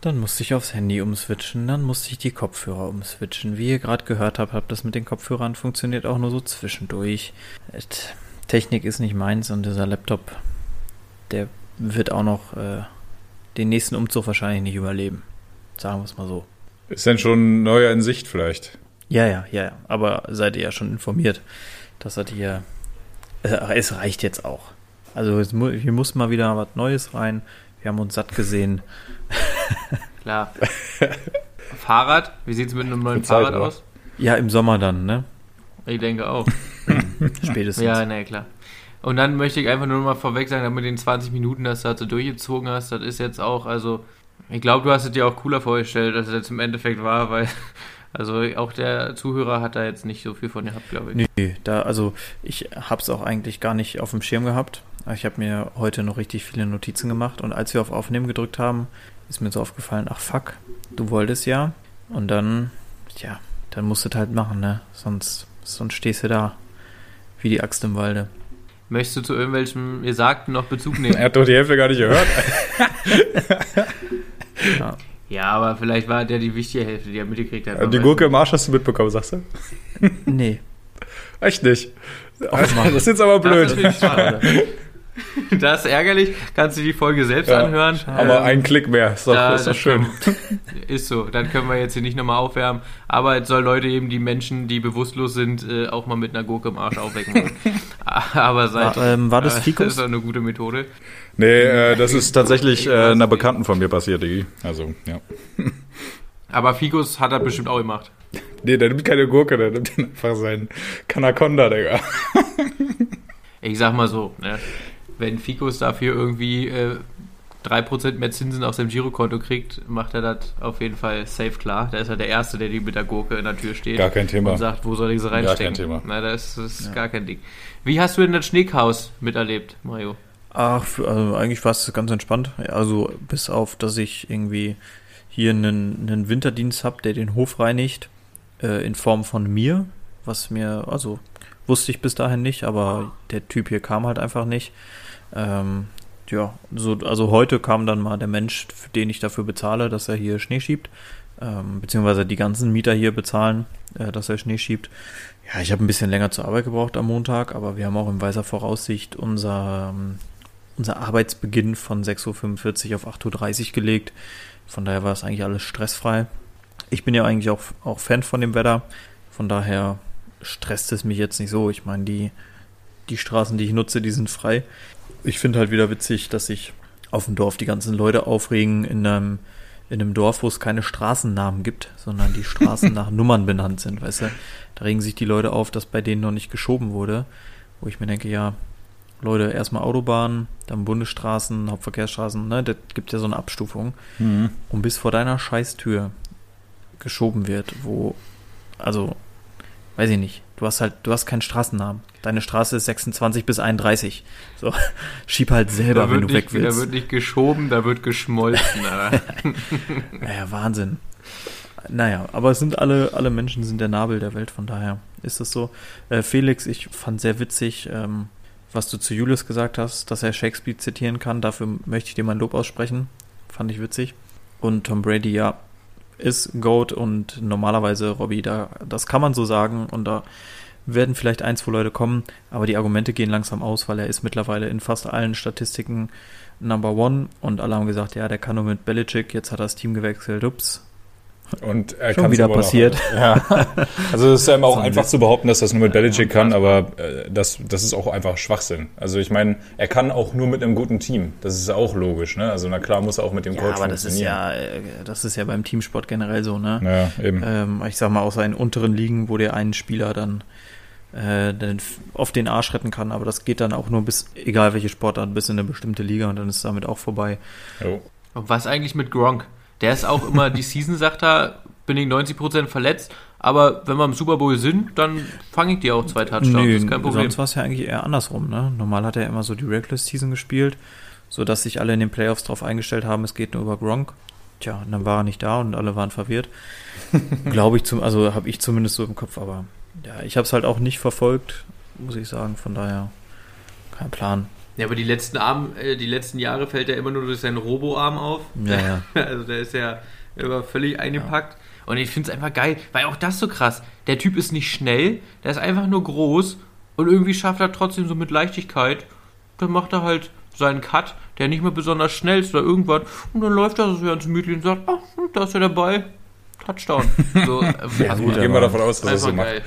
Dann musste ich aufs Handy umswitchen, dann musste ich die Kopfhörer umswitchen. Wie ihr gerade gehört habt, habt das mit den Kopfhörern funktioniert auch nur so zwischendurch. Et, Technik ist nicht meins und dieser Laptop, der wird auch noch äh, den nächsten Umzug wahrscheinlich nicht überleben. Sagen wir es mal so. Ist denn schon neuer in Sicht vielleicht? Ja, ja, ja, ja. Aber seid ihr ja schon informiert, dass das hier. Äh, es reicht jetzt auch. Also es mu hier muss mal wieder was Neues rein. Wir haben uns satt gesehen. [LAUGHS] Klar. Fahrrad? Wie sieht es mit einem neuen Fahrrad aus? Ja, im Sommer dann, ne? Ich denke auch. [LAUGHS] Spätestens. Ja, na klar. Und dann möchte ich einfach nur mal vorweg sagen, mit den 20 Minuten, dass du so durchgezogen hast, das ist jetzt auch, also, ich glaube, du hast es dir auch cooler vorgestellt, als es jetzt im Endeffekt war, weil, [LAUGHS] also auch der Zuhörer hat da jetzt nicht so viel von gehabt, glaube ich. Nee, da, also ich hab's auch eigentlich gar nicht auf dem Schirm gehabt. Ich habe mir heute noch richtig viele Notizen gemacht und als wir auf Aufnehmen gedrückt haben, ist mir so aufgefallen, ach fuck, du wolltest ja. Und dann, ja, dann musst du es halt machen, ne? Sonst, sonst stehst du da wie die Axt im Walde. Möchtest du zu irgendwelchem Gesagten noch Bezug nehmen? Er hat doch die Hälfte gar nicht gehört. [LAUGHS] Ja. ja, aber vielleicht war der die wichtige Hälfte, die er mitgekriegt hat. die Gurke im Arsch hast du mitbekommen, sagst du? Nee. Echt nicht. Mann. das ist jetzt aber Das ist blöd. natürlich schade. [LAUGHS] Das ist ärgerlich. Kannst du die Folge selbst Ja, anhören. Aber Ähm, ein Klick mehr. Ist doch, da- ist doch das schön. kann- Ist so. Dann können wir jetzt hier nicht nochmal aufwärmen. Aber es soll Leute eben, die Menschen, die bewusstlos sind, äh, auch mal mit einer Gurke im Arsch aufwecken. [LAUGHS] Aber seit. War, ähm, war das äh, [LAUGHS] Fikus? Das ist doch eine gute Methode. Nee, äh, das ist tatsächlich äh, einer Bekannten von mir passiert, Digi. Also, ja. Aber Fikus hat er bestimmt auch gemacht. Nee, der nimmt keine Gurke, der nimmt einfach seinen Kanaconda, Digga. Ich sag mal so, ne? Wenn Fikus dafür irgendwie äh, 3% mehr Zinsen auf seinem Girokonto kriegt, macht er das auf jeden Fall safe klar. Da ist er der Erste, der die mit der Gurke in der Tür steht. Gar kein Thema. Und sagt, wo soll ich sie reinstecken? kein Thema. Na, das ist gar kein Ding. Wie hast du denn das Schneekhaus miterlebt, Mario? Ach, für, also eigentlich war es ganz entspannt. Ja, Also bis auf, dass ich irgendwie hier einen, einen Winterdienst habe, der den Hof reinigt, äh, in Form von mir, was mir, also wusste ich bis dahin nicht, aber der Typ hier kam halt einfach nicht. Ähm, ja, so, also heute kam dann mal der Mensch, für den ich dafür bezahle, dass er hier Schnee schiebt, ähm, beziehungsweise die ganzen Mieter hier bezahlen, äh, dass er Schnee schiebt. Ja, ich habe ein bisschen länger zur Arbeit gebraucht am Montag, aber wir haben auch in weiser Voraussicht unser, ähm, unser Arbeitsbeginn von 6.45 Uhr auf 8.30 Uhr gelegt. Von daher war es eigentlich alles stressfrei. Ich bin ja eigentlich auch, auch Fan von dem Wetter. Von daher stresst es mich jetzt nicht so. Ich meine, die, die Straßen, die ich nutze, die sind frei. Ich finde halt wieder witzig, dass sich auf dem Dorf die ganzen Leute aufregen in einem, in einem Dorf, wo es keine Straßennamen gibt, sondern die Straßen [LAUGHS] nach Nummern benannt sind, weißt du? Da regen sich die Leute auf, dass bei denen noch nicht geschoben wurde. Wo ich mir denke, ja, Leute, erstmal Autobahnen, dann Bundesstraßen, Hauptverkehrsstraßen, ne? Das gibt ja so eine Abstufung. Mhm. Und bis vor deiner Scheißtür geschoben wird, wo, also, weiß ich nicht, du hast halt, du hast keinen Straßennamen. Deine Straße ist 26 bis 31. So, [LAUGHS] schieb halt selber, da wenn du weg nicht, Da willst. wird nicht geschoben, da wird geschmolzen. Naja, [LAUGHS] Wahnsinn. Naja, aber es sind alle, alle Menschen sind der Nabel der Welt, von daher ist es so. Äh, Felix, ich fand sehr witzig, ähm, was du zu Julius gesagt hast, dass er Shakespeare zitieren kann. Dafür möchte ich dir mein Lob aussprechen. Fand ich witzig. Und Tom Brady, ja, ist Goat und normalerweise Robbie, da, das kann man so sagen und da werden vielleicht ein, zwei Leute kommen, aber die Argumente gehen langsam aus, weil er ist mittlerweile in fast allen Statistiken Number One und alle haben gesagt, ja, der kann nur mit Belichick, jetzt hat er das Team gewechselt, ups. Und er Schon wieder immer noch. passiert. Ja. Also es ist einem auch So ein einfach Witz. zu behaupten, dass das nur mit Belichick kann, aber äh, das, das ist auch einfach Schwachsinn. Also ich meine, er kann auch nur mit einem guten Team. Das ist auch logisch, ne? Also na klar muss er auch mit dem Ja, Coach aber das ist funktionieren. ja, äh, das ist ja beim Teamsport generell so, ne? Ja, eben. Ähm, ich sag mal, außer in unteren Ligen, wo der einen Spieler dann, äh, dann auf den Arsch retten kann, aber das geht dann auch nur bis, egal welche Sportart, bis in eine bestimmte Liga und dann ist es damit auch vorbei. Jo. Und was eigentlich mit Gronk? Der ist auch immer, die [LAUGHS] Season sagt er, bin ich 90% verletzt, aber wenn wir im Super Bowl sind, dann fange ich dir auch zwei Touchdowns. das ist kein Problem. sonst war es ja eigentlich eher andersrum, ne? Normal hat er immer so die Regular Season gespielt, sodass sich alle in den Playoffs darauf eingestellt haben, es geht nur über Gronk. Tja, und dann war er nicht da und alle waren verwirrt. [LAUGHS] Glaube ich zum, also habe ich zumindest so im Kopf, aber ja, ich habe es halt auch nicht verfolgt, muss ich sagen, von daher kein Plan. Ja, aber die letzten, Arm, äh, die letzten Jahre fällt er immer nur durch seinen Robo-Arm auf. Ja, ja. [LAUGHS] Also der ist ja immer völlig eingepackt. Und ich finde es einfach geil, weil auch das so krass. Der Typ ist nicht schnell, der ist einfach nur groß und irgendwie schafft er trotzdem so mit Leichtigkeit. Dann macht er halt seinen Cut, der nicht mehr besonders schnell ist oder irgendwas. Und dann läuft er so ganz gemütlich und sagt, hm, da ist er dabei. Touchdown. [LAUGHS] So, äh, Ja, also gut, Gehen wir davon aus, dass er so macht. geil.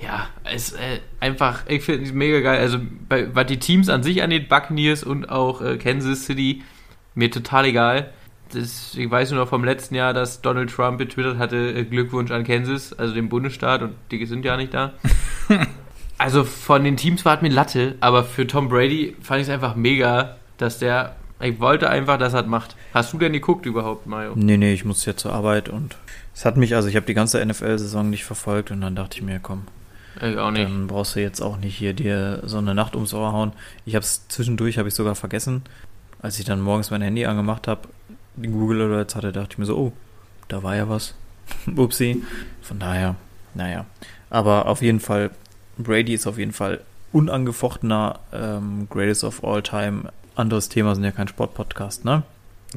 Ja, es ist äh, einfach, ich finde es mega geil. Also, bei, was die Teams an sich angeht, Buccaneers und auch äh, Kansas City, mir total egal. Das, ich weiß nur noch vom letzten Jahr, dass Donald Trump getwittert hatte, äh, Glückwunsch an Kansas, also dem Bundesstaat, und die sind ja nicht da. [LAUGHS] also von den Teams war es mir Latte, aber für Tom Brady fand ich es einfach mega, dass der, ich wollte einfach, dass er das macht. Hast du denn geguckt überhaupt, Mario? Nee, nee, ich muss jetzt zur Arbeit und es hat mich, also ich habe die ganze NFL-Saison nicht verfolgt und dann dachte ich mir, komm, Ich auch nicht. dann brauchst du jetzt auch nicht hier dir so eine Nacht ums Ohr hauen. Ich habe es zwischendurch, habe ich sogar vergessen, als ich dann morgens mein Handy angemacht habe, die Google Alerts hatte, dachte ich mir so, oh, da war ja was. [LAUGHS] Upsi. Von daher, naja. Aber auf jeden Fall, Brady ist auf jeden Fall unangefochtener ähm, Greatest of All Time. Anderes Thema sind ja kein Sportpodcast, ne?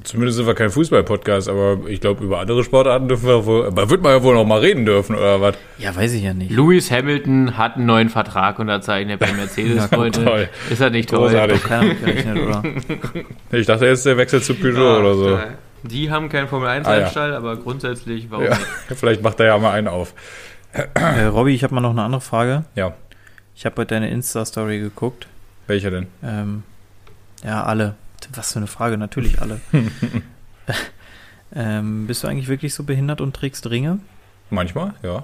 Zumindest sind wir kein Fußball-Podcast, aber ich glaube, über andere Sportarten dürfen wir wohl, aber wird man ja wohl noch mal reden dürfen, oder was? Ja, weiß ich ja nicht. Lewis Hamilton hat einen neuen Vertrag unterzeichnet bei Mercedes, [LAUGHS] Ja, Freunde. toll. Ist das nicht toll? Großartig. [LAUGHS] Ich dachte jetzt der Wechsel zu Peugeot Ja, oder so. äh, Die haben keinen Formel 1 Ah, ja. Aber grundsätzlich, warum Ja, nicht? [LAUGHS] vielleicht macht er ja mal einen auf. äh, Robby, ich habe mal noch eine andere Frage. Ja, Ich habe heute deine Insta-Story geguckt. welcher denn? Ähm, ja, alle. Was für eine Frage, natürlich alle. [LAUGHS] [LAUGHS] ähm, bist du eigentlich wirklich so behindert und trägst Ringe? Manchmal, ja.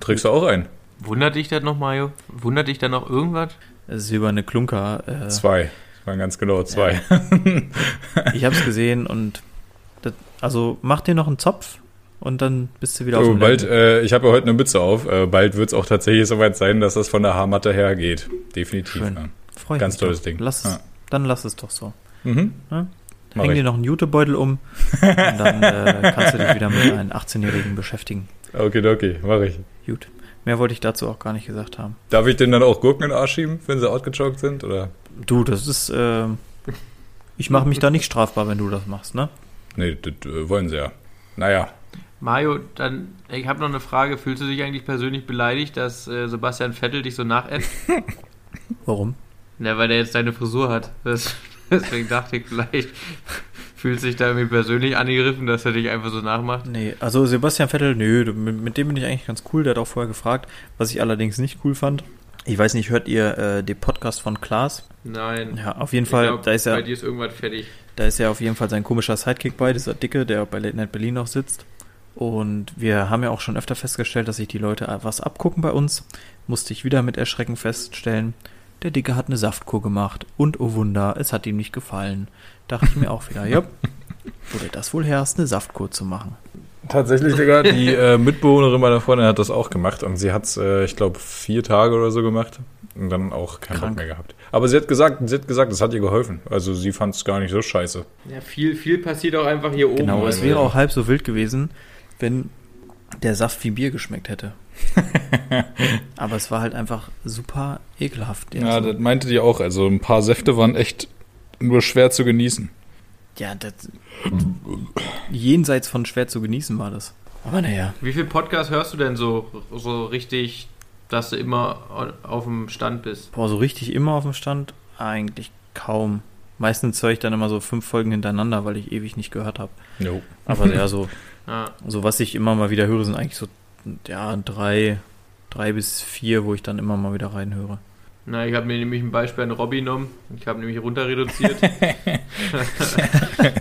Trägst du auch ein? Wundert dich das noch, Mario? Wundert dich da noch irgendwas? Silberne Klunker. Äh, Zwei. Das waren ganz genau zwei. ich habe es gesehen und das, also mach dir noch einen Zopf und dann bist du wieder auf Oh, dem bald, äh, ich habe ja heute eine Mütze auf. Äh, bald wird es auch tatsächlich soweit sein, dass das von der Haarmatte her geht. Definitiv. Schön. Ja. Freu ich ganz mich tolles doch. Ding. Lass es, Ja. Dann lass es doch so. Mhm. Ne? Mach Häng ich. dir noch einen Jutebeutel um und dann äh, kannst du dich wieder mit einem 18-Jährigen beschäftigen. Okay, okay, mache ich. Gut. Mehr wollte ich dazu auch gar nicht gesagt haben. Darf ich denn dann auch Gurken in den Arsch schieben, wenn sie outgechoked sind? Oder? Du, das ist, äh, ich mache mich da nicht strafbar, wenn du das machst, ne? Nee, das äh, wollen sie ja. Naja, Mario, dann, ich habe noch eine Frage. Fühlst du dich eigentlich persönlich beleidigt, dass äh, Sebastian Vettel dich so nachäfft? [LAUGHS] Warum? Na, weil der jetzt deine Frisur hat. Das, [LAUGHS] deswegen dachte ich, vielleicht fühlt sich da irgendwie persönlich angegriffen, dass er dich einfach so nachmacht. Nee, also Sebastian Vettel, nö, mit, mit dem bin ich eigentlich ganz cool. Der hat auch vorher gefragt, was ich allerdings nicht cool fand. Ich weiß nicht, hört ihr äh, den Podcast von Klaas? Nein. Ja, auf jeden Fall, glaub, da ist ja Bei dir ist irgendwas fertig. Da ist ja auf jeden Fall sein komischer Sidekick bei, dieser Dicke, der bei Late Night Berlin noch sitzt. Und wir haben ja auch schon öfter festgestellt, dass sich die Leute was abgucken bei uns. Musste ich wieder mit Erschrecken feststellen. Der Dicke hat eine Saftkur gemacht. Und oh Wunder, es hat ihm nicht gefallen. Dachte ich mir auch wieder, ja, [LAUGHS] wo der das wohl her ist, eine Saftkur zu machen. Tatsächlich, Digga, die [LAUGHS] äh, Mitbewohnerin meiner Freundin hat das auch gemacht und sie hat es, äh, ich glaube, vier Tage oder so gemacht und dann auch keinen Krank. Bock mehr gehabt. Aber sie hat gesagt, sie hat gesagt, es hat ihr geholfen. Also sie fand es gar nicht so scheiße. Ja, viel, viel passiert auch einfach hier oben. Genau, es Also, wäre auch halb so wild gewesen, wenn der Saft wie Bier geschmeckt hätte. [LAUGHS] Aber es war halt einfach super ekelhaft. Ja, Also- das meinte die auch. Also ein paar Säfte waren echt nur schwer zu genießen. Ja, das, jenseits von schwer zu genießen war das. Aber naja, Wie viel Podcast hörst du denn so, so richtig, dass du immer auf dem Stand bist? boah, so richtig immer auf dem Stand eigentlich kaum. Meistens höre ich dann immer so fünf Folgen hintereinander, weil ich ewig nicht gehört habe. Jo. Aber ja, so, [LAUGHS] Ja. so was ich immer mal wieder höre, sind eigentlich so ja, drei, drei bis vier, wo ich dann immer mal wieder reinhöre. Na, ich habe mir nämlich ein Beispiel an Robby genommen. Ich habe nämlich runter reduziert.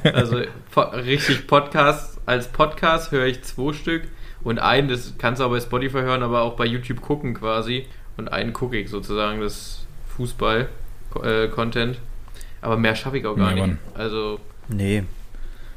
[LAUGHS] also po richtig Podcast. Als Podcast höre ich zwei Stück und einen, das kannst du auch bei Spotify hören, aber auch bei YouTube gucken quasi. Und einen gucke ich sozusagen, das Fußball-Content. aber mehr schaffe ich auch gar Nee, nicht. Also, Nee,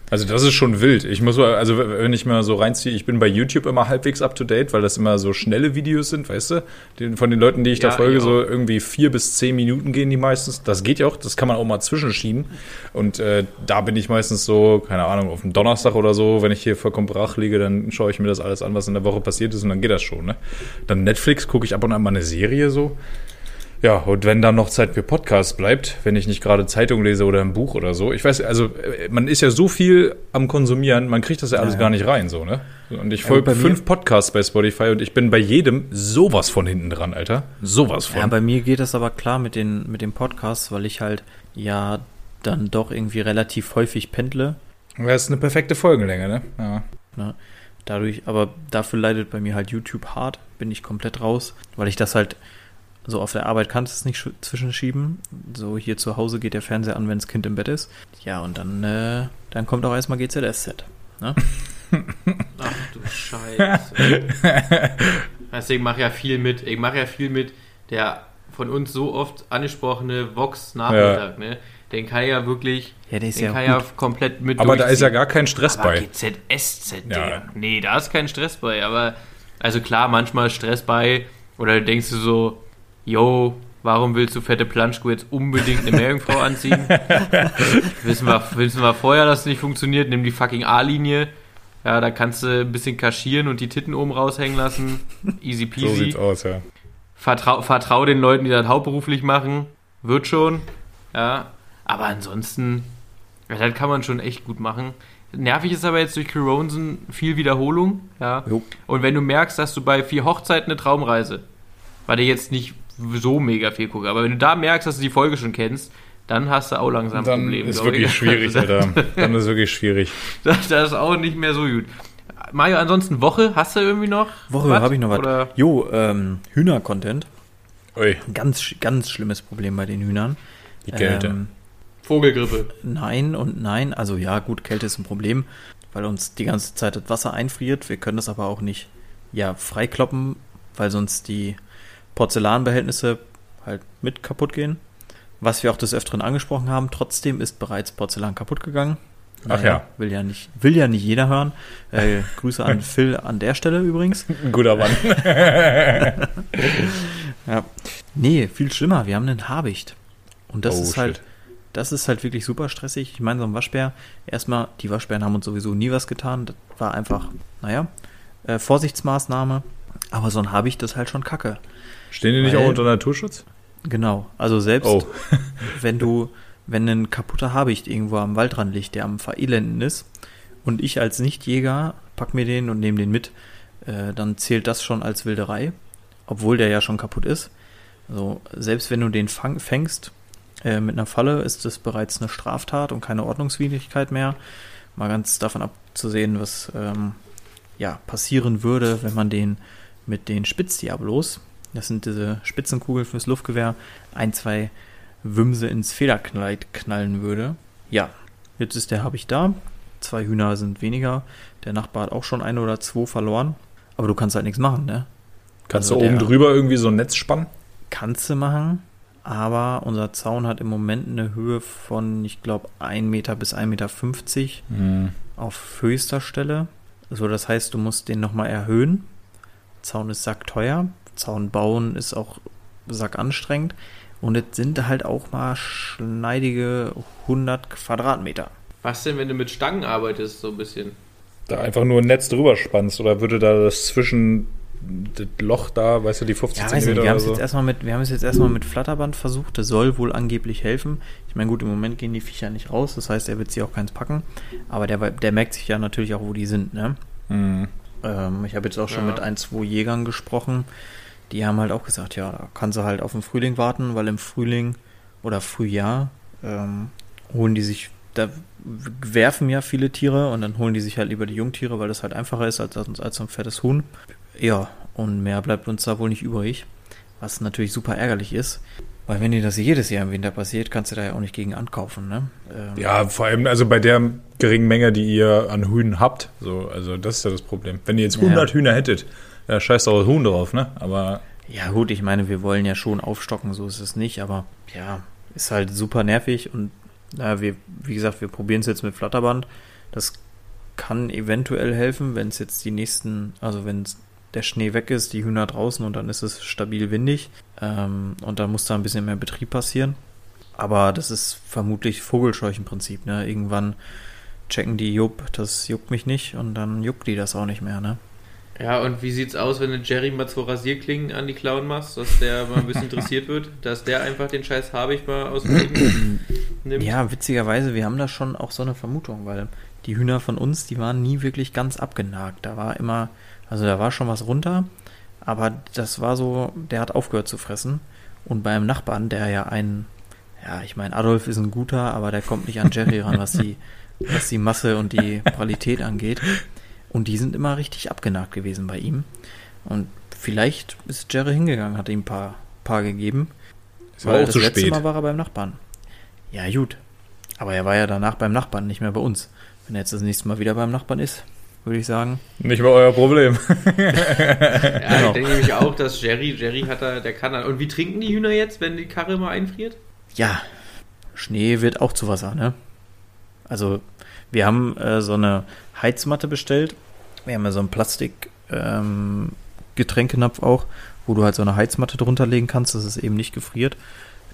Also das ist schon wild. Ich muss mal, also wenn ich mal so reinziehe, ich bin bei YouTube immer halbwegs up to date, weil das immer so schnelle Videos sind, weißt du? Den, von den Leuten, die ich da Ja, folge, ich so irgendwie vier bis zehn Minuten gehen die meistens. Das geht ja auch, das kann man auch mal zwischenschieben. Und äh, da bin ich meistens so, keine Ahnung, auf dem Donnerstag oder so, wenn ich hier vollkommen brach liege, dann schaue ich mir das alles an, was in der Woche passiert ist und dann geht das schon, ne? Dann Netflix gucke ich ab und an mal eine Serie so. Ja, und wenn dann noch Zeit für Podcasts bleibt, wenn ich nicht gerade Zeitung lese oder ein Buch oder so. Ich weiß, also äh, man ist ja so viel am Konsumieren, man kriegt das ja alles Ja, ja. gar nicht rein, so, ne? Und ich Ja, folge mir- fünf Podcasts bei Spotify und ich bin bei jedem sowas von hinten dran, Alter. Sowas von. Ja, bei mir geht das aber klar mit den, mit den Podcasts, weil ich halt ja dann doch irgendwie relativ häufig pendle. das ist eine perfekte Folgenlänge, ne? Ja. Ne? Dadurch, aber dafür leidet bei mir halt YouTube hart, bin ich komplett raus, weil ich das halt so auf der Arbeit kannst du es nicht sch- zwischenschieben. So hier zu Hause geht der Fernseher an, wenn das Kind im Bett ist. Ja, und dann, äh, dann kommt auch erstmal GZSZ. Ne? [LAUGHS] ach du Scheiße. Deswegen mache ich ja viel mit. Ich mache ja viel mit. Der von uns so oft angesprochene Vox-Nachmittag, ne? Den kann ich ja wirklich, Ja, der ist den ja kann ja komplett mit Aber da ist ja gar kein Stress Aber bei. GZSZ, Ja. Digga. Nee, da ist kein Stress bei. Aber, also klar, manchmal Stress bei. Oder denkst du so, yo, warum willst du fette Planschkuh jetzt unbedingt eine Meerjungfrau anziehen? [LAUGHS] wissen, wir, wissen wir vorher, dass es nicht funktioniert. Nimm die fucking A-Linie. Ja, da kannst du ein bisschen kaschieren und die Titten oben raushängen lassen. Easy So peasy. sieht's aus, ja. vertrau, vertrau den Leuten, die das hauptberuflich machen. Wird schon. Ja. Aber ansonsten, ja, das kann man schon echt gut machen. Nervig ist aber jetzt durch Kironsen viel Wiederholung. Ja. Jo. Und wenn du merkst, dass du bei vier Hochzeiten eine Traumreise, weil der jetzt nicht so mega viel gucke, aber wenn du da merkst, dass du die Folge schon kennst, dann hast du auch langsam Dann Probleme. ist glaub ich. wirklich schwierig, [LAUGHS] Alter. Dann ist wirklich schwierig. Das, das ist auch nicht mehr so gut. Mario, ansonsten Woche, hast du irgendwie noch? Woche was? habe ich noch was. Jo, ähm, Hühner-Content. Ganz, ganz schlimmes Problem bei den Hühnern. die Kälte. Ähm, Vogelgrippe. nein und nein. Also ja, gut, Kälte ist ein Problem, weil uns die ganze Zeit das Wasser einfriert. Wir können das aber auch nicht ja, freikloppen, weil sonst die Porzellanbehältnisse halt mit kaputt gehen. Was wir auch des Öfteren angesprochen haben. Trotzdem ist bereits Porzellan kaputt gegangen. Ach ja. Will ja nicht, will ja nicht jeder hören. Äh, [LAUGHS] Grüße an Phil an der Stelle übrigens. Ein guter Mann. [LAUGHS] Ja. Nee, viel schlimmer. Wir haben einen Habicht. Und das Oh, ist halt, shit. das ist halt wirklich super stressig. Ich meine, so ein Waschbär, erstmal, die Waschbären haben uns sowieso nie was getan. Das war einfach, naja, äh, Vorsichtsmaßnahme. Aber so ein Habicht ist halt schon kacke. Stehen die nicht Weil- auch unter Naturschutz? Genau. Also selbst, Oh. [LAUGHS] wenn du, wenn ein kaputter Habicht irgendwo am Waldrand liegt, der am Verelenden ist, und ich als Nichtjäger pack mir den und nehme den mit, äh, dann zählt das schon als Wilderei, obwohl der ja schon kaputt ist. Also selbst wenn du den fang, fängst äh, mit einer Falle, ist das bereits eine Straftat und keine Ordnungswidrigkeit mehr. Mal ganz davon abzusehen, was ähm, ja, passieren würde, wenn man den mit den Spitzdiablos, das sind diese Spitzenkugeln fürs Luftgewehr, ein, zwei Wümse ins Federkleid knallen würde. Ja, jetzt ist der habe ich da. Zwei Hühner sind weniger. Der Nachbar hat auch schon eine oder zwei verloren. Aber du kannst halt nichts machen, ne? Kannst Also du oben drüber irgendwie so ein Netz spannen? Kannst du machen, aber unser Zaun hat im Moment eine Höhe von, ich glaube, 1 Meter bis 1,50 Meter Hm. auf höchster Stelle. So, das heißt, du musst den nochmal erhöhen. Zaun ist sackteuer. Zaun bauen ist auch sackanstrengend. Und es sind halt auch mal schneidige 100 Quadratmeter. Was denn, wenn du mit Stangen arbeitest, so ein bisschen? Da einfach nur ein Netz drüber spannst oder würde da das zwischen das Loch da, weißt du, die 50 Ja, weiß nicht, Zentimeter wir haben oder es so? jetzt erstmal mit, wir haben es jetzt erstmal mit Flatterband versucht. Das soll wohl angeblich helfen. Ich meine, gut, im Moment gehen die Viecher nicht raus, das heißt, er wird sie auch keins packen. Aber der, der merkt sich ja natürlich auch, wo die sind, ne? Hm. Ähm, ich habe jetzt auch schon Ja. mit ein, zwei Jägern gesprochen. Die haben halt auch gesagt, ja, da kann sie halt auf den Frühling warten, weil im Frühling oder Frühjahr ähm, holen die sich, da werfen ja viele Tiere und dann holen die sich halt lieber die Jungtiere, weil das halt einfacher ist als, als, als so ein fettes Huhn. Ja, und mehr bleibt uns da wohl nicht übrig, was natürlich super ärgerlich ist, weil wenn dir das jedes Jahr im Winter passiert, kannst du da ja auch nicht gegen ankaufen, ne? Ähm, Ja, vor allem also bei der geringen Menge, die ihr an Hühnern habt. So, also das ist ja das Problem. Wenn ihr jetzt 100 Ja. Hühner hättet, ja, scheiß auch Huhn drauf, ne? Aber Ja, gut, ich meine, wir wollen ja schon aufstocken, so ist es nicht, aber ja, ist halt super nervig und naja, wir, wie gesagt, wir probieren es jetzt mit Flatterband. Das kann eventuell helfen, wenn es jetzt die nächsten, also wenn der Schnee weg ist, die Hühner draußen und dann ist es stabil windig ähm, und dann muss da ein bisschen mehr Betrieb passieren. Aber das ist vermutlich Vogelscheuchenprinzip, ne? Irgendwann checken die, jupp, das juckt mich nicht und dann juckt die das auch nicht mehr, ne? Ja, und wie sieht's aus, wenn du Jerry mal zwei Rasierklingen an die Klauen machst, dass der mal ein bisschen interessiert [LAUGHS] wird, dass der einfach den Scheiß Habicht mal aus dem Leben [CLEARS THROAT] nimmt? Ja, witzigerweise, wir haben da schon auch so eine Vermutung, weil die Hühner von uns, die waren nie wirklich ganz abgenagt. Da war immer, also da war schon was runter, aber das war so, der hat aufgehört zu fressen. Und beim Nachbarn, der ja ein, ja, ich meine, Adolf ist ein guter, aber der kommt nicht an Jerry ran, was die, [LAUGHS] was die Masse und die Qualität angeht. Und die sind immer richtig abgenagt gewesen bei ihm. Und vielleicht ist Jerry hingegangen, hat ihm ein paar, paar gegeben. ist aber Weil auch das zu letzte spät. Mal war er beim Nachbarn. Ja, gut. Aber er war ja danach beim Nachbarn, nicht mehr bei uns. Wenn er jetzt das nächste Mal wieder beim Nachbarn ist, würde ich sagen. Nicht mehr euer Problem. [LAUGHS] Ja, Genau. ich denke nämlich auch, dass Jerry, Jerry hat da, der kann da. Und wie trinken die Hühner jetzt, wenn die Karre mal einfriert? Ja, Schnee wird auch zu Wasser, ne? Also, wir haben äh, so eine Heizmatte bestellt. Wir haben ja so einen Plastik ähm, auch, wo du halt so eine Heizmatte drunter legen kannst, dass es eben nicht gefriert.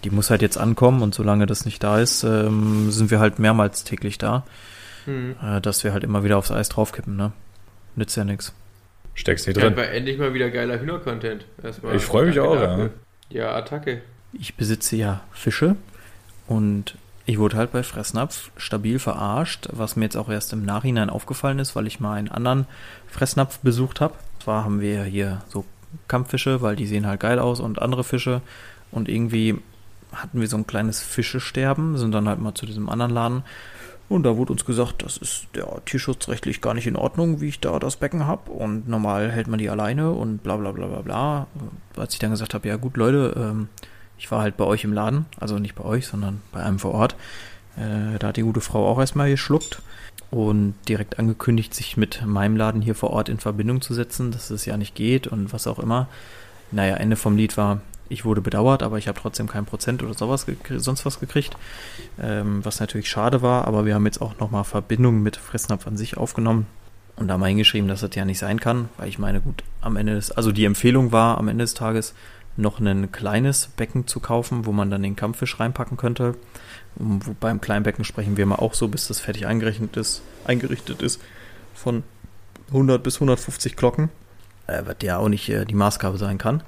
Die muss halt jetzt ankommen und solange das nicht da ist, ähm, sind wir halt mehrmals täglich da, Hm. äh, dass wir halt immer wieder aufs Eis draufkippen, ne? Nützt ja nichts. Steckst nicht Ja, drin. war endlich mal wieder geiler Hühner-Content. Ich freu mich auch, ja. Ja, Attacke. Ich besitze ja Fische und ich wurde halt bei Fressnapf stabil verarscht, was mir jetzt auch erst im Nachhinein aufgefallen ist, weil ich mal einen anderen Fressnapf besucht habe. Zwar haben wir hier so Kampffische, weil die sehen halt geil aus und andere Fische und irgendwie hatten wir so ein kleines Fischesterben, sind dann halt mal zu diesem anderen Laden und da wurde uns gesagt, das ist ja tierschutzrechtlich gar nicht in Ordnung, wie ich da das Becken habe und normal hält man die alleine und bla bla bla bla bla. Als ich dann gesagt habe, ja gut Leute, ähm, ich war halt bei euch im Laden, also nicht bei euch, sondern bei einem vor Ort. Äh, da hat die gute Frau auch erstmal geschluckt und direkt angekündigt, sich mit meinem Laden hier vor Ort in Verbindung zu setzen, dass es ja nicht geht und was auch immer. Naja, Ende vom Lied war, ich wurde bedauert, aber ich habe trotzdem kein Prozent oder sowas sonst was gekriegt, ähm, was natürlich schade war, aber wir haben jetzt auch nochmal Verbindung mit Fressnapf an sich aufgenommen und da mal hingeschrieben, dass das ja nicht sein kann, weil ich meine, gut, am Ende des, also die Empfehlung war am Ende des Tages, noch ein kleines Becken zu kaufen, wo man dann den Kampffisch reinpacken könnte. Und beim kleinen Becken sprechen wir mal auch so, bis das fertig eingerichtet ist, eingerichtet ist von 100 bis 150 Glocken, äh, was ja auch nicht äh, die Maßgabe sein kann.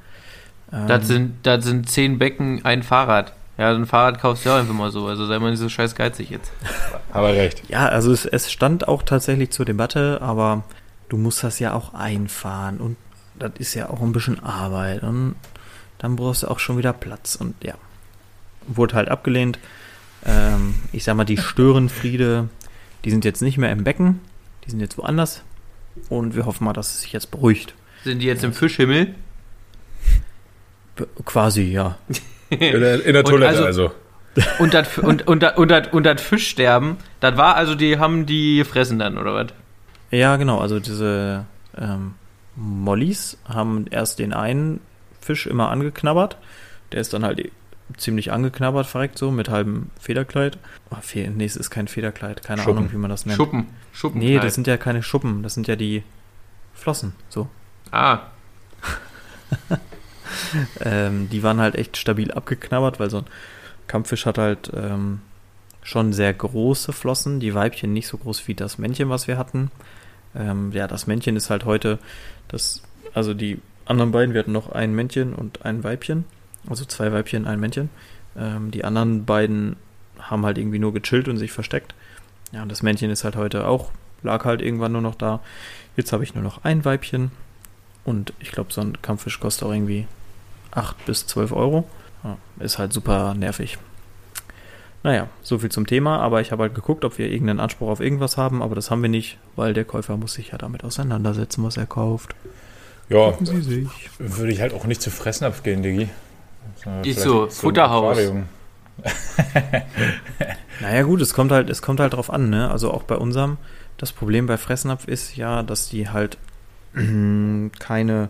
Ähm, Das sind, das sind zehn Becken, ein Fahrrad. Ja, so ein Fahrrad kaufst du ja auch einfach mal so. Also sei mal nicht so scheiß geizig jetzt. [LAUGHS] Aber recht. Ja, also es, es stand auch tatsächlich zur Debatte, aber du musst das ja auch einfahren und das ist ja auch ein bisschen Arbeit und dann brauchst du auch schon wieder Platz und ja, wurde halt abgelehnt. Ähm, ich sag mal, die Störenfriede, die sind jetzt nicht mehr im Becken, die sind jetzt woanders und wir hoffen mal, dass es sich jetzt beruhigt. Sind die jetzt im Fischhimmel? Quasi, ja. In der, in der Toilette also- also. Und das und, und, dat- und, dat- und das Fischsterben, das war also, die haben die gefressen dann, oder was? Ja, genau. Also diese ähm, Mollis haben erst den einen Fisch immer angeknabbert. Der ist dann halt eh ziemlich angeknabbert, verreckt so, mit halbem Federkleid. Oh, Fe nee, es ist kein Federkleid. Keine Schuppen. Ahnung, wie man das nennt. Schuppen. Schuppen. Nee, das sind ja keine Schuppen. Das sind ja die Flossen. So. Ah, [LAUGHS] Ähm, die waren halt echt stabil abgeknabbert, weil so ein Kampffisch hat halt ähm, schon sehr große Flossen. Die Weibchen nicht so groß wie das Männchen, was wir hatten. Ähm, ja, das Männchen ist halt heute das, also die anderen beiden, wir hatten noch ein Männchen und ein Weibchen. Also zwei Weibchen, ein Männchen. Ähm, die anderen beiden haben halt irgendwie nur gechillt und sich versteckt. Ja, und das Männchen ist halt heute auch, lag halt irgendwann nur noch da. Jetzt habe ich nur noch ein Weibchen. Und ich glaube, so ein Kampffisch kostet auch irgendwie 8 bis 12 Euro. Ja, ist halt super nervig. Naja, so viel zum Thema, aber ich habe halt geguckt, ob wir irgendeinen Anspruch auf irgendwas haben, aber das haben wir nicht, weil der Käufer muss sich ja damit auseinandersetzen, was er kauft. Ja, Gucken Sie sich. würde ich halt auch nicht zu Fressnapf gehen, Diggi. Ist so, Futterhaus. [LAUGHS] Naja gut, es kommt halt, es kommt halt drauf an, ne? Also auch bei unserem, das Problem bei Fressnapf ist ja, dass die halt [CLEARS THROAT] keine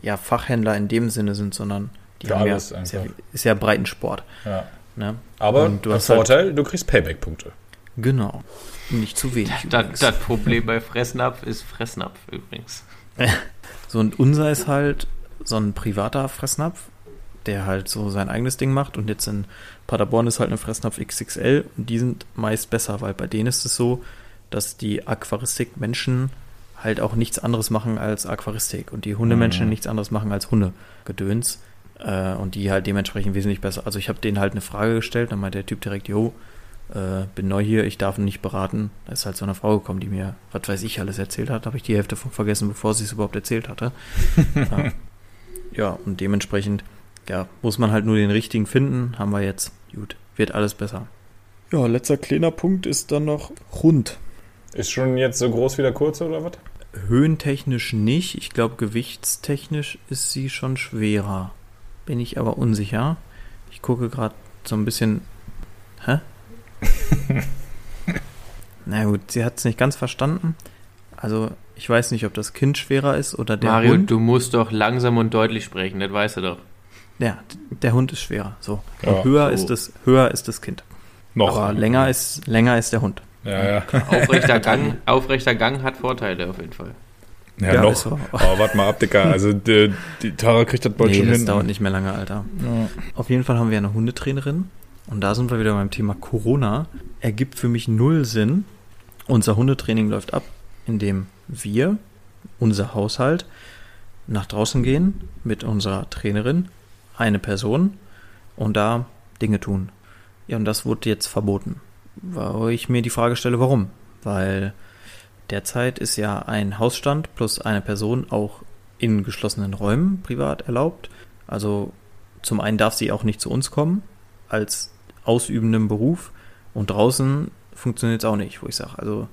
ja, Fachhändler in dem Sinne sind, sondern die haben ja, ist ja, einfach. ist ja Breitensport. Ja. Ne? Aber der hast halt- Vorteil, du kriegst Payback-Punkte. Genau. Nicht zu wenig. das, das Problem bei Fressnapf ist Fressnapf übrigens. [LAUGHS] So, und unser ist halt so ein privater Fressnapf, der halt so sein eigenes Ding macht. Und jetzt in Paderborn ist halt eine Fressnapf XXL und die sind meist besser, weil bei denen ist es so, dass die Aquaristik-Menschen halt auch nichts anderes machen als Aquaristik und die Hundemenschen Mhm. nichts anderes machen als Hundegedöns. Äh, und die halt dementsprechend wesentlich besser. Also ich habe denen halt eine Frage gestellt, dann meinte der Typ direkt, jo, äh, bin neu hier, ich darf nicht beraten. Da ist halt so eine Frau gekommen, die mir, was weiß ich, alles erzählt hat. Habe ich die Hälfte von vergessen, bevor sie es überhaupt erzählt hatte. [LAUGHS] ja. ja, und dementsprechend, ja, muss man halt nur den richtigen finden. Haben wir jetzt. Gut, wird alles besser. Ja, letzter kleiner Punkt ist dann noch Hund. Ist schon jetzt so groß wie der kurze oder was? Höhentechnisch nicht. Ich glaube, gewichtstechnisch ist sie schon schwerer. Bin ich aber unsicher. Ich gucke gerade so ein bisschen. Hä? [LAUGHS] Na gut, sie hat es nicht ganz verstanden. Also, ich weiß nicht, ob das Kind schwerer ist oder der Mario, Hund. du musst doch langsam und deutlich sprechen, das weißt du doch. Ja, der Hund ist schwerer. So. Ja, höher so. ist das, höher ist das Kind. Noch. Aber länger ist, länger ist der Hund. Ja, ja. Aufrechter [LAUGHS] Gang, aufrechter Gang hat Vorteile auf jeden Fall. Ja, Ja, noch. Aber warte mal ab, Dicker. Also die, die Tara kriegt das [LAUGHS] bald Nee, schon das hin. dauert nicht mehr lange, Alter. Ja. Auf jeden Fall haben wir eine Hundetrainerin. Und da sind wir wieder beim Thema Corona. Ergibt für mich null Sinn. Unser Hundetraining läuft ab, indem wir unser Haushalt, nach draußen gehen mit unserer Trainerin, eine Person und da Dinge tun. Ja, und das wurde jetzt verboten. Wo ich mir die Frage stelle, warum? Weil derzeit ist ja ein Hausstand plus eine Person auch in geschlossenen Räumen privat erlaubt. Also zum einen darf sie auch nicht zu uns kommen als ausübendem Beruf und draußen funktioniert es auch nicht, wo ich sage, also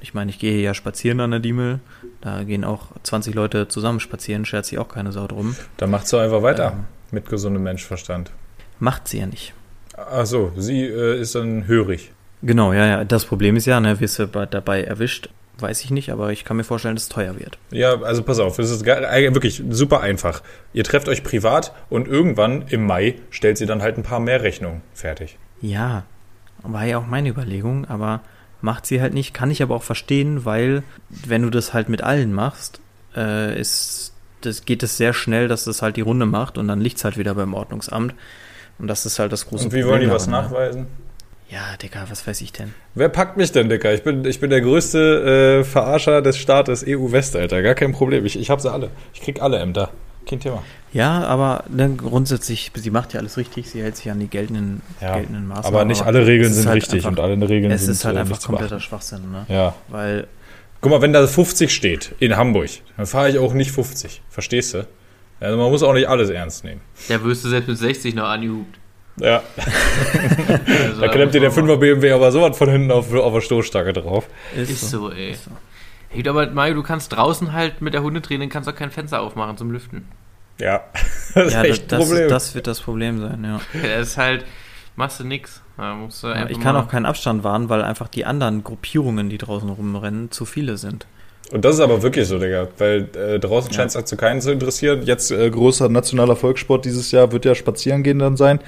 ich meine, ich gehe ja spazieren an der Diemel, da gehen auch 20 Leute zusammen spazieren, schert sich auch keine Sau drum. Dann macht sie einfach weiter ähm, mit gesundem Menschverstand. Macht sie ja nicht. Ach so, sie äh, ist dann hörig. Genau, ja, ja. Das Problem ist ja, ne, wirst du dabei erwischt, weiß ich nicht, aber ich kann mir vorstellen, dass es teuer wird. Ja, also pass auf, es ist wirklich super einfach. Ihr trefft euch privat und irgendwann im Mai stellt sie dann halt ein paar mehr Rechnungen fertig. Ja, war ja auch meine Überlegung, aber macht sie halt nicht. Kann ich aber auch verstehen, weil wenn du das halt mit allen machst, äh, ist, das geht es sehr schnell, dass das halt die Runde macht und dann liegt es halt wieder beim Ordnungsamt. Und das ist halt das große Problem. Und wie wollen die was nachweisen? Ja, Dicker, was weiß ich denn? Wer packt mich denn, Dicker? Ich bin, ich bin der größte äh, Verarscher des Staates EU-West, Alter. Gar kein Problem. Ich, ich hab sie alle. Ich krieg alle Ämter. Kein Thema. Ja, aber ne, grundsätzlich, sie macht ja alles richtig, sie hält sich an die geltenden, ja, geltenden Maßnahmen. Aber nicht alle Regeln sind halt richtig einfach, und alle Regeln es sind Es ist halt äh, einfach kompletter Schwachsinn, ne? Ja. Weil. Guck mal, wenn da 50 steht in Hamburg, dann fahre ich auch nicht 50. Verstehst du? Also man muss auch nicht alles ernst nehmen. Da wirst du selbst mit 60 noch angehupt. Ja. also [LAUGHS] da klemmt dir der 5er BMW aber sowas von hinten auf, auf der Stoßstange drauf. Ist, ist so, ey. Ist so. Hey, aber Mario, du kannst draußen halt mit der Hundetraining kannst auch kein Fenster aufmachen zum Lüften. Ja, [LAUGHS] das ist ja, echt das, Problem. Das wird das Problem sein, ja. [LAUGHS] Das ist halt, machst du nix. Ja, ich kann auch keinen Abstand wahren, weil einfach die anderen Gruppierungen, die draußen rumrennen, zu viele sind. Und das ist aber wirklich so, Digga, weil äh, draußen ja. scheint es halt zu keinen zu interessieren. Jetzt äh, großer nationaler Volkssport dieses Jahr wird ja spazieren gehen dann sein.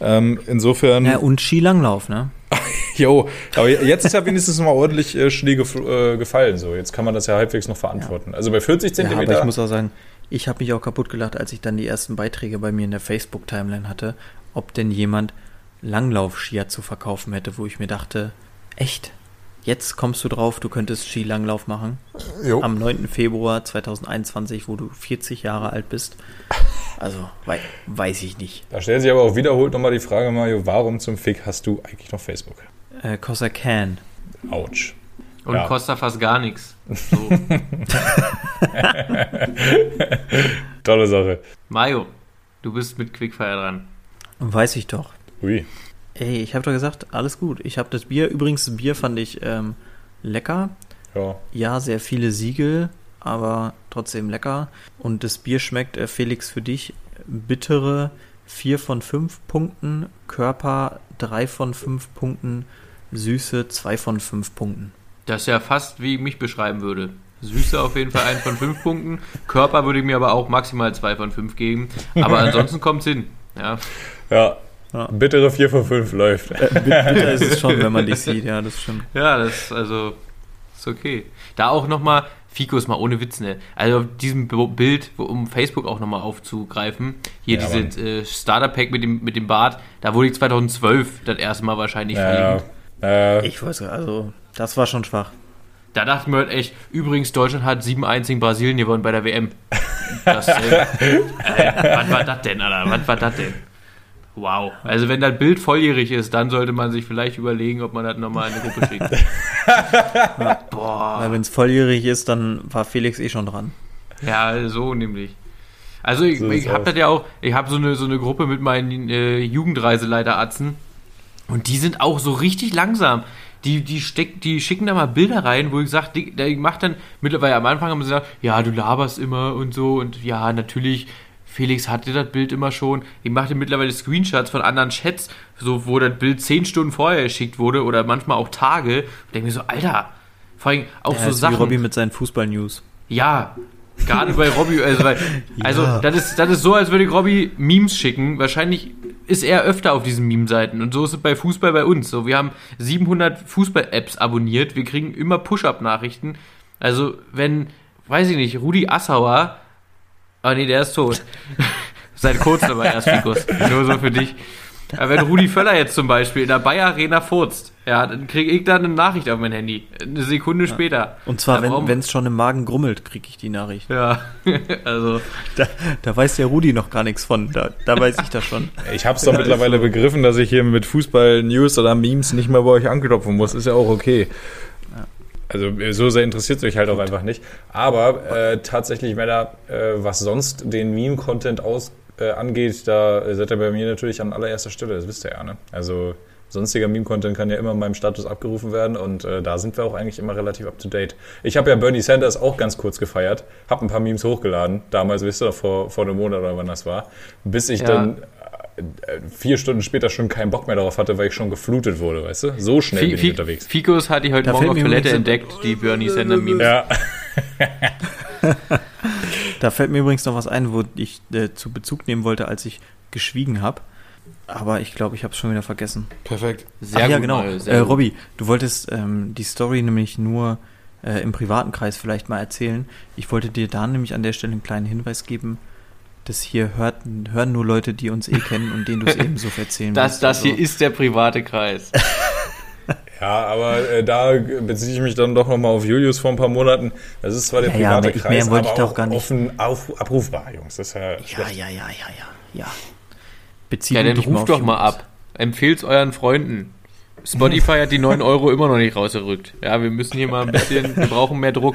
Ähm, insofern. Ja, und Skilanglauf, ne? [LAUGHS] jo, aber jetzt ist ja wenigstens mal ordentlich äh, Schnee gef äh, gefallen. So, jetzt kann man das ja halbwegs noch verantworten. Ja. Also bei 40 Zentimeter. Ja, aber ich muss auch sagen, ich habe mich auch kaputt gelacht, als ich dann die ersten Beiträge bei mir in der Facebook-Timeline hatte, ob denn jemand Langlauf-Skier zu verkaufen hätte, wo ich mir dachte, echt? Jetzt kommst du drauf, du könntest Skilanglauf machen. Jo. Am 9. Februar 2021, wo du 40 Jahre alt bist. Also, wei weiß ich nicht. Da stellt sich aber auch wiederholt nochmal die Frage, Mario, warum zum Fick hast du eigentlich noch Facebook? Äh, cause I can. Autsch. Und ja. kostet fast gar nichts. So. [LAUGHS] [LAUGHS] Tolle Sache. Mario, du bist mit Quickfire dran. Weiß ich doch. Ui. Ey, ich habe doch gesagt, alles gut. Ich habe das Bier, übrigens, das Bier fand ich ähm, lecker. Ja. Ja, sehr viele Siegel, aber trotzdem lecker. Und das Bier schmeckt, äh, Felix, für dich bittere 4 von 5 Punkten, Körper 3 von 5 Punkten, Süße 2 von 5 Punkten. Das ist ja fast wie ich mich beschreiben würde. Süße auf jeden Fall 1 von 5 [LAUGHS] Punkten. Körper würde ich mir aber auch maximal 2 von 5 geben. Aber [LAUGHS] ansonsten kommt es hin. Ja. Ja, ja. Bittere 4 von 5 läuft. Äh, bitter ist es schon, wenn man dich [LAUGHS] sieht, ja, das stimmt. Ja, das also ist okay. Da auch nochmal, Fico ist mal ohne Witz, ne? Also auf diesem Bild, um Facebook auch nochmal aufzugreifen, hier ja, dieses äh, Starter-Pack mit dem, mit dem Bart, da wurde ich 2012 das erste Mal wahrscheinlich ja, verlinkt. Äh, ich weiß also, das war schon schwach. Da dachten wir halt echt, übrigens, Deutschland hat 7-1 gegen Brasilien gewonnen bei der WM. [LAUGHS] Das, äh, äh, was war das denn, Alter? Was war das denn? Wow. Also wenn das Bild volljährig ist, dann sollte man sich vielleicht überlegen, ob man das nochmal in eine Gruppe schickt. [LAUGHS] Boah. Weil wenn es volljährig ist, dann war Felix eh schon dran. Ja, so nämlich. Also ich, so ich habe das ja auch, ich habe so eine, so eine Gruppe mit meinen äh, Jugendreiseleiteratzen und die sind auch so richtig langsam. Die, die, steck, die schicken da mal Bilder rein, wo ich sage, der macht dann mittlerweile am Anfang haben sie gesagt, ja, du laberst immer und so und ja, natürlich Felix hatte das Bild immer schon. Ich machte mittlerweile Screenshots von anderen Chats, so wo das Bild zehn Stunden vorher geschickt wurde oder manchmal auch Tage. Und denke mir so, Alter, vor allem auch ja, so Sachen. Wie Robby mit seinen Fußball-News. Ja, gerade bei Robby, also, weil, [LAUGHS] ja. also das, ist, das ist so, als würde ich Robby Memes schicken. Wahrscheinlich ist er öfter auf diesen Meme-Seiten. Und so ist es bei Fußball bei uns. So, wir haben 700 Fußball-Apps abonniert. Wir kriegen immer Push-Up-Nachrichten. Also, wenn, weiß ich nicht, Rudi Assauer Ah, nee, der ist tot. Seit kurzem aber erst, Fikus. Nur so für dich. Ja, wenn Rudi Völler jetzt zum Beispiel in der Bayer Arena furzt, ja, dann kriege ich da eine Nachricht auf mein Handy. Eine Sekunde später. Und zwar, Da wenn es schon im Magen grummelt, kriege ich die Nachricht. Ja, [LAUGHS] also. Da, da weiß der Rudi noch gar nichts von. Da, da weiß ich das schon. Ich habe es doch mittlerweile begriffen, dass ich hier mit Fußball-News oder Memes nicht mehr bei euch anklopfen muss. Ist ja auch okay. Also so sehr interessiert es euch halt auch einfach nicht. Aber äh, tatsächlich, Männer, äh, was sonst den Meme-Content aus äh, angeht, da seid ihr bei mir natürlich an allererster Stelle. Das wisst ihr ja, ne? Also sonstiger Meme-Content kann ja immer in meinem Status abgerufen werden und äh, da sind wir auch eigentlich immer relativ up-to-date. Ich habe ja Bernie Sanders auch ganz kurz gefeiert, habe ein paar Memes hochgeladen, damals, wisst ihr vor, vor einem Monat oder wann das war, bis ich Ja. dann vier Stunden später schon keinen Bock mehr darauf hatte, weil ich schon geflutet wurde, weißt du? So schnell bin ich unterwegs. Fikus hatte ich heute Da Morgen auf Toilette entdeckt, die Bernie Sanders Memes. Ja, [LAUGHS] Da fällt mir übrigens noch was ein, wo ich äh, zu Bezug nehmen wollte, als ich geschwiegen habe. Aber ich glaube, ich habe es schon wieder vergessen. perfekt. Sehr Ach, ja, gut, genau. Mario, sehr Äh. Robby, du wolltest ähm, die Story nämlich nur äh, im privaten Kreis vielleicht mal erzählen. Ich wollte dir da nämlich an der Stelle einen kleinen Hinweis geben. Das hier hört, hören nur Leute, die uns eh kennen und denen du es ebenso [LAUGHS] erzählen Das, willst. das Also, hier ist der private Kreis. [LAUGHS] Ja, aber äh, da beziehe ich mich dann doch nochmal auf Julius vor ein paar Monaten. Das ist zwar der Ja, ja, private mehr- ich- Kreis, mehr wollte aber ich doch auch gar nicht. offen auf, abrufbar, Jungs. Das ist ja, Ja, ja, ja, ja, ja, ja. Bezieh Ja, dann ruft doch mal ab. Empfehlt's euren Freunden. Spotify hat die [LAUGHS] 9 Euro immer noch nicht rausgerückt. Ja, wir müssen hier mal ein bisschen, wir brauchen mehr Druck.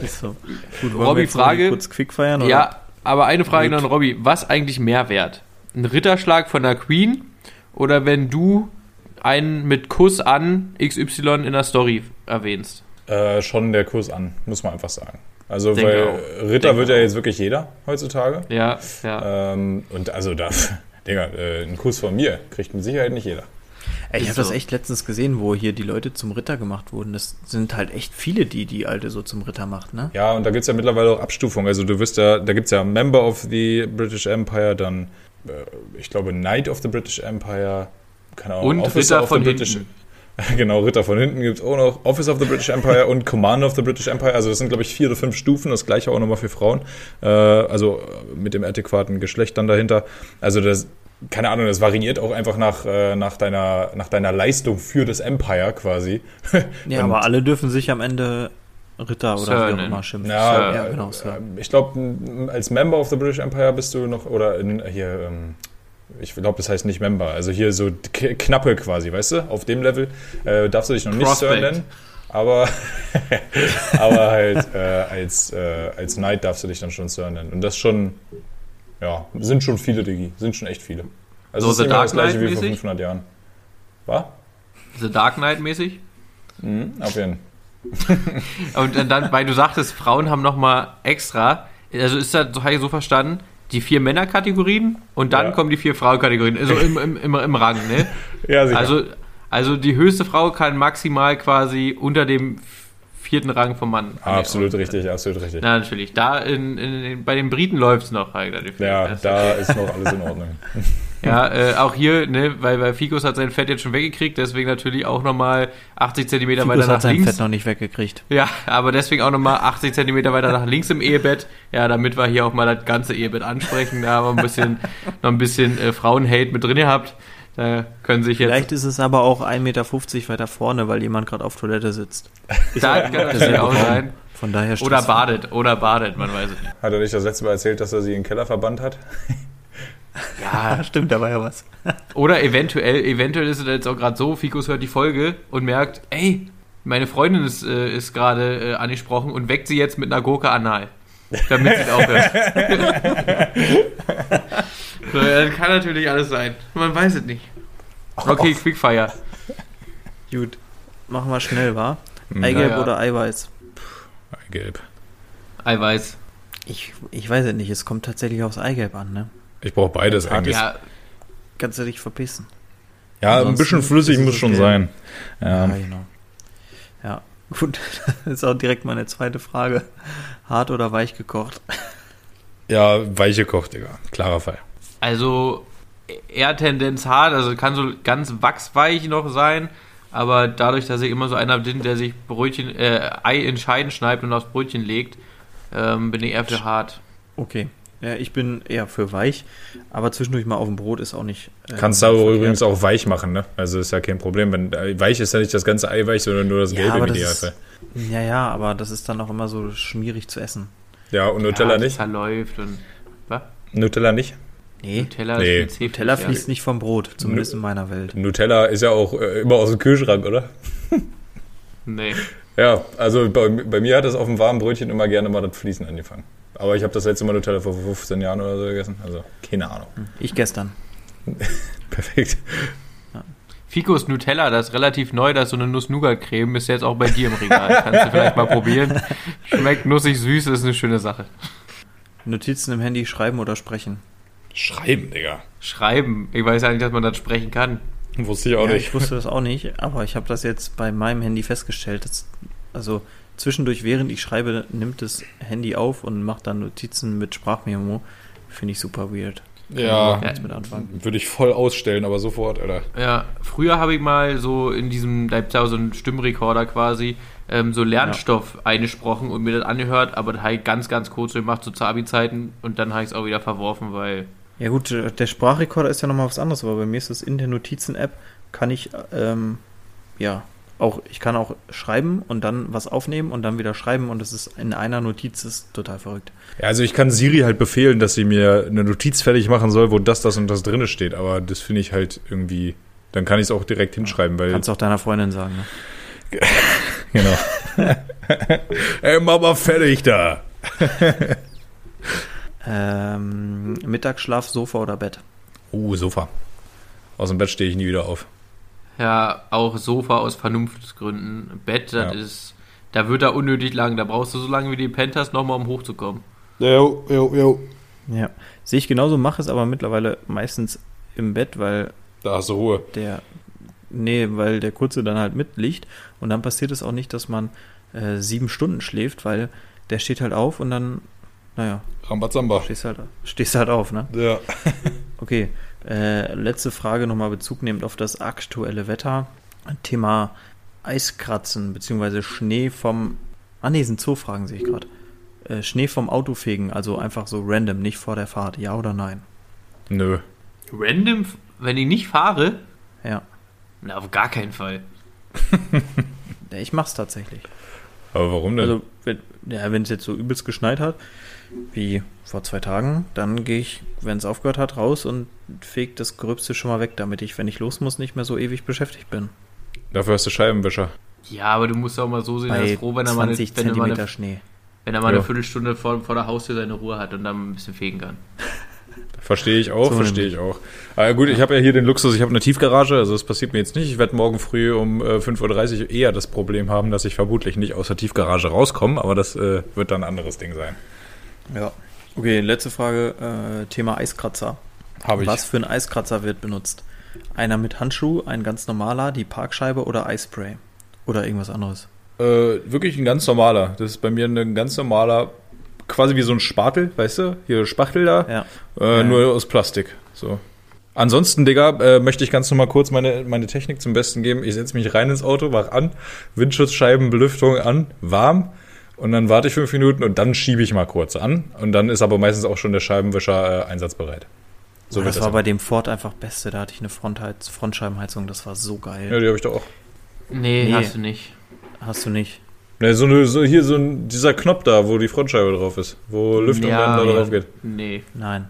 Ist so. Gut, Robby, wir jetzt noch Frage- kurz quick feiern? Oder? Ja, aber eine Frage noch an Robby. Was eigentlich mehr wert? Ein Ritterschlag von der Queen oder wenn du einen mit Kuss an XY in der Story erwähnst? Äh, schon der Kurs an, muss man einfach sagen. Also, Denke weil auch. Ritter Denke wird ja jetzt wirklich jeder heutzutage. Ja, ja. Ähm, und also da, [LAUGHS] Digga, äh, einen Kuss von mir kriegt mit Sicherheit nicht jeder. Ey, ich habe das so. echt letztens gesehen, wo hier die Leute zum Ritter gemacht wurden. Das sind halt echt viele, die die Alte so zum Ritter macht, ne? Ja, und da gibt's ja mittlerweile auch Abstufungen. Also du wirst ja, da gibt's ja Member of the British Empire, dann, äh, ich glaube, Knight of the British Empire, keine Ahnung, Und Officer Ritter of the von British hinten. [LAUGHS] Genau, Ritter von hinten gibt's auch noch. Officer of the British Empire und Commander of the British Empire. Also das sind, glaube ich, vier oder fünf Stufen. Das gleiche auch nochmal für Frauen. Äh, also mit dem adäquaten Geschlecht dann dahinter. Also das, keine Ahnung, das variiert auch einfach nach, äh, nach, deiner, nach deiner Leistung für das Empire quasi. [LAUGHS] Ja, aber alle dürfen sich am Ende Ritter oder Sir wie auch nennen. immer schimpfen. Ja, ja äh, genau, Sir. äh, Ich glaube, als Member of the British Empire bist du noch, oder in, hier, ähm, ich glaube, das heißt nicht Member, also hier so knappe quasi, weißt du, auf dem Level äh, darfst du dich noch nicht Sir Prospect. nennen, aber, [LAUGHS] aber halt äh, als, äh, als Knight darfst du dich dann schon Sir nennen. Und das schon, ja, sind schon viele, Digi, sind schon echt viele. Also So The Dark das gleiche wie vor Knight-mäßig? 500 Jahren. Was? The Dark Knight mäßig. Mhm, auf jeden [LAUGHS] Und dann- weil du sagtest, Frauen haben nochmal extra, also ist das, so habe ich so verstanden, die vier Männerkategorien und dann Ja. kommen die vier Frauenkategorien, also im, im, im, im Rang, ne? [LAUGHS] Ja, sicher. Also, also die höchste Frau kann maximal quasi unter dem vierten Rang vom Mann. Ah, absolut richtig, absolut richtig. Na, natürlich. Da in, in, in, bei den Briten läuft es noch. halt. Ja, Das- da ist noch alles in Ordnung. [LAUGHS] Ja, äh, auch hier, ne, weil, weil Fikus hat sein Fett jetzt schon weggekriegt, deswegen natürlich auch nochmal 80 Zentimeter weiter nach hat sein links. Fett noch nicht weggekriegt. Ja, aber deswegen auch nochmal 80 Zentimeter weiter nach links im Ehebett. Ja, damit wir hier auch mal das ganze Ehebett ansprechen. Da haben wir ein bisschen, [LAUGHS] noch ein bisschen äh, Frauenhate mit drin gehabt. Da können sich jetzt. Vielleicht ist es aber auch 1,50 Meter weiter vorne, weil jemand gerade auf Toilette sitzt. [LAUGHS] da kann natürlich auch sein. Von daher Oder badet, oder badet, man weiß es nicht. Hat er nicht das letzte Mal erzählt, dass er sie in den Keller verbannt hat? [LAUGHS] Ja, [LAUGHS] stimmt, da war ja was. Oder eventuell, eventuell ist es jetzt auch gerade so, Fikus hört die Folge und merkt, ey, meine Freundin ist, äh, ist gerade äh, angesprochen und weckt sie jetzt mit einer Gurke anal. Damit sie es aufhört. Ja, das kann natürlich alles sein. Man weiß es nicht. Okay, Quickfire. Gut. Machen wir schnell, wa? Hm, Eigelb Ja, ja. oder Eiweiß? Gelb. Eiweiß. Ich, ich weiß es nicht, es kommt tatsächlich aufs Eigelb an, ne? Ich brauche beides eigentlich. Ja, Ja, Kannst du dich verpissen. ein ansonsten bisschen flüssig muss schon okay. sein. Ja. Ja, genau. Ja, gut. [LAUGHS] Das ist auch direkt meine zweite Frage. Hart oder weich gekocht? ja, weiche Koch, Digga. Klarer Fall. Also eher Tendenz hart, also kann so ganz wachsweich noch sein, aber dadurch, dass ich immer so einer bin, der sich Brötchen, äh, Ei in Scheiben schneidet und aufs Brötchen legt, ähm, bin ich eher für hart. Okay. Ja, ich bin eher für weich, aber zwischendurch mal auf dem Brot ist auch nicht. äh, Kannst du aber übrigens auch weich machen, ne? Also ist ja kein Problem. Wenn, äh, weich ist ja nicht das ganze Ei weich, sondern nur das Ja, Gelbe aber im das Idealfall. ist, ja, ja, aber das ist dann auch immer so schmierig zu essen. Ja, und Nutella ja, nicht? Zerläuft und. Was? Nutella nicht? Nee, Nutella Nee. ist ja. fließt nicht vom Brot, zumindest in meiner Welt. Nutella ist ja auch äh, immer aus dem Kühlschrank, oder? Nee. Ja, also bei, bei mir hat das auf dem warmen Brötchen immer gerne mal das Fließen angefangen. Aber ich habe das letzte Mal Nutella vor 15 Jahren oder so gegessen. Also keine Ahnung. Ich gestern. [LAUGHS] Perfekt. Ficos Nutella, das ist relativ neu, das ist so eine Nuss-Nougat-Creme, ist jetzt auch bei dir im Regal. Kannst du vielleicht mal probieren. [LAUGHS] Schmeckt nussig süß, ist eine schöne Sache. Notizen im Handy schreiben oder sprechen. Schreiben, Digga. Schreiben. Ich weiß ja nicht, dass man das sprechen kann. Wusste ich auch ja, nicht. ich wusste das auch [LAUGHS] nicht, aber ich habe das jetzt bei meinem Handy festgestellt. Dass, also zwischendurch, während ich schreibe, nimmt das Handy auf und macht dann Notizen mit Sprachmemo. Finde ich super weird. Kann Ja, würde ich voll ausstellen, aber sofort, Alter. Ja, früher habe ich mal so in diesem, da gibt es ja so einen Stimmrekorder quasi, ähm, so Lernstoff eingesprochen und mir das angehört, aber das habe ich ganz, ganz kurz gemacht, so zu Abi-Zeiten und dann habe ich es auch wieder verworfen, weil Ja gut, der Sprachrekorder ist ja nochmal was anderes, aber bei mir ist das in der Notizen-App, kann ich, ähm, ja, auch, ich kann auch schreiben und dann was aufnehmen und dann wieder schreiben und das ist in einer Notiz ist total verrückt. Ja, also ich kann Siri halt befehlen, dass sie mir eine Notiz fertig machen soll, wo das, das und das drinne steht. Aber das finde ich halt irgendwie, dann kann ich es auch direkt hinschreiben, weil. Kannst auch deiner Freundin sagen, ne? [LAUGHS] Genau. [LAUGHS] Ey, Mama, fertig da. [LAUGHS] Ähm, Mittagsschlaf, Sofa oder Bett? Uh, Sofa. Aus dem Bett stehe ich nie wieder auf. ja, auch Sofa aus Vernunftsgründen. Bett, das Ja. ist, da wird er unnötig lang, da brauchst du so lange wie die Pentas nochmal, um hochzukommen. Jo, jo, jo. Ja. Sehe ich genauso, mache es aber mittlerweile meistens im Bett, weil Da hast du Ruhe. der, nee, weil der Kurze dann halt mitliegt und dann passiert es auch nicht, dass man äh, sieben Stunden schläft, weil der steht halt auf und dann, naja, Rambazamba. stehst halt, stehst halt auf, ne? Ja. [LAUGHS] Okay, äh, letzte Frage nochmal Bezug nehmend auf das aktuelle Wetter. Thema Eiskratzen beziehungsweise Schnee vom, ah ne, sind Zoofragen, sehe ich gerade. Äh, Schnee vom Autofegen, also einfach so random, nicht vor der Fahrt, ja oder nein? Nö. Random, wenn ich nicht fahre? Ja. Na, auf gar keinen Fall. [LAUGHS] Ich mach's tatsächlich. Aber warum denn? Also, wenn ja, wenn es jetzt so übelst geschneit hat, wie vor zwei Tagen, dann gehe ich, wenn es aufgehört hat, raus und feg das Gröbste schon mal weg, damit ich, wenn ich los muss, nicht mehr so ewig beschäftigt bin. Dafür hast du Scheibenwischer. Ja, aber du musst auch mal so sehen, er Bei ist froh, wenn er mal eine, 20 wenn er mal Zentimeter eine, Schnee. wenn er mal eine Ja. Viertelstunde vor, vor der Haustür seine Ruhe hat und dann ein bisschen fegen kann. Verstehe ich auch, So verstehe ich auch. Aber gut, ich habe ja hier den Luxus, ich habe eine Tiefgarage, also das passiert mir jetzt nicht. Ich werde morgen früh um äh, 5.30 Uhr eher das Problem haben, dass ich vermutlich nicht aus der Tiefgarage rauskomme, aber das äh, wird dann ein anderes Ding sein. Ja. Okay, letzte Frage, äh, Thema Eiskratzer. Habe ich. Was für ein Eiskratzer wird benutzt? Einer mit Handschuh, ein ganz normaler, die Parkscheibe oder Eispray? Oder irgendwas anderes? Äh, wirklich ein ganz normaler. Das ist bei mir ein ganz normaler, quasi wie so ein Spatel, weißt du? Hier Spachtel da, Ja. äh, Ja. nur aus Plastik. So. Ansonsten, Digga, äh, möchte ich ganz normal kurz meine, meine Technik zum Besten geben. Ich setze mich rein ins Auto, mach an, Windschutzscheiben, Belüftung an, warm und dann warte ich fünf Minuten und dann schiebe ich mal kurz an und dann ist aber meistens auch schon der Scheibenwischer äh, einsatzbereit. So das wird war das. bei dem Ford einfach Beste. Da hatte ich eine Frontheiz Frontscheibenheizung, das war so geil. ja, die habe ich doch auch. Nee, Nee. hast du nicht. Hast du nicht? Ne, so, eine, so hier so ein, dieser Knopf da, wo die Frontscheibe drauf ist, wo Lüftung Ja, dann da drauf geht. Nee. Nein.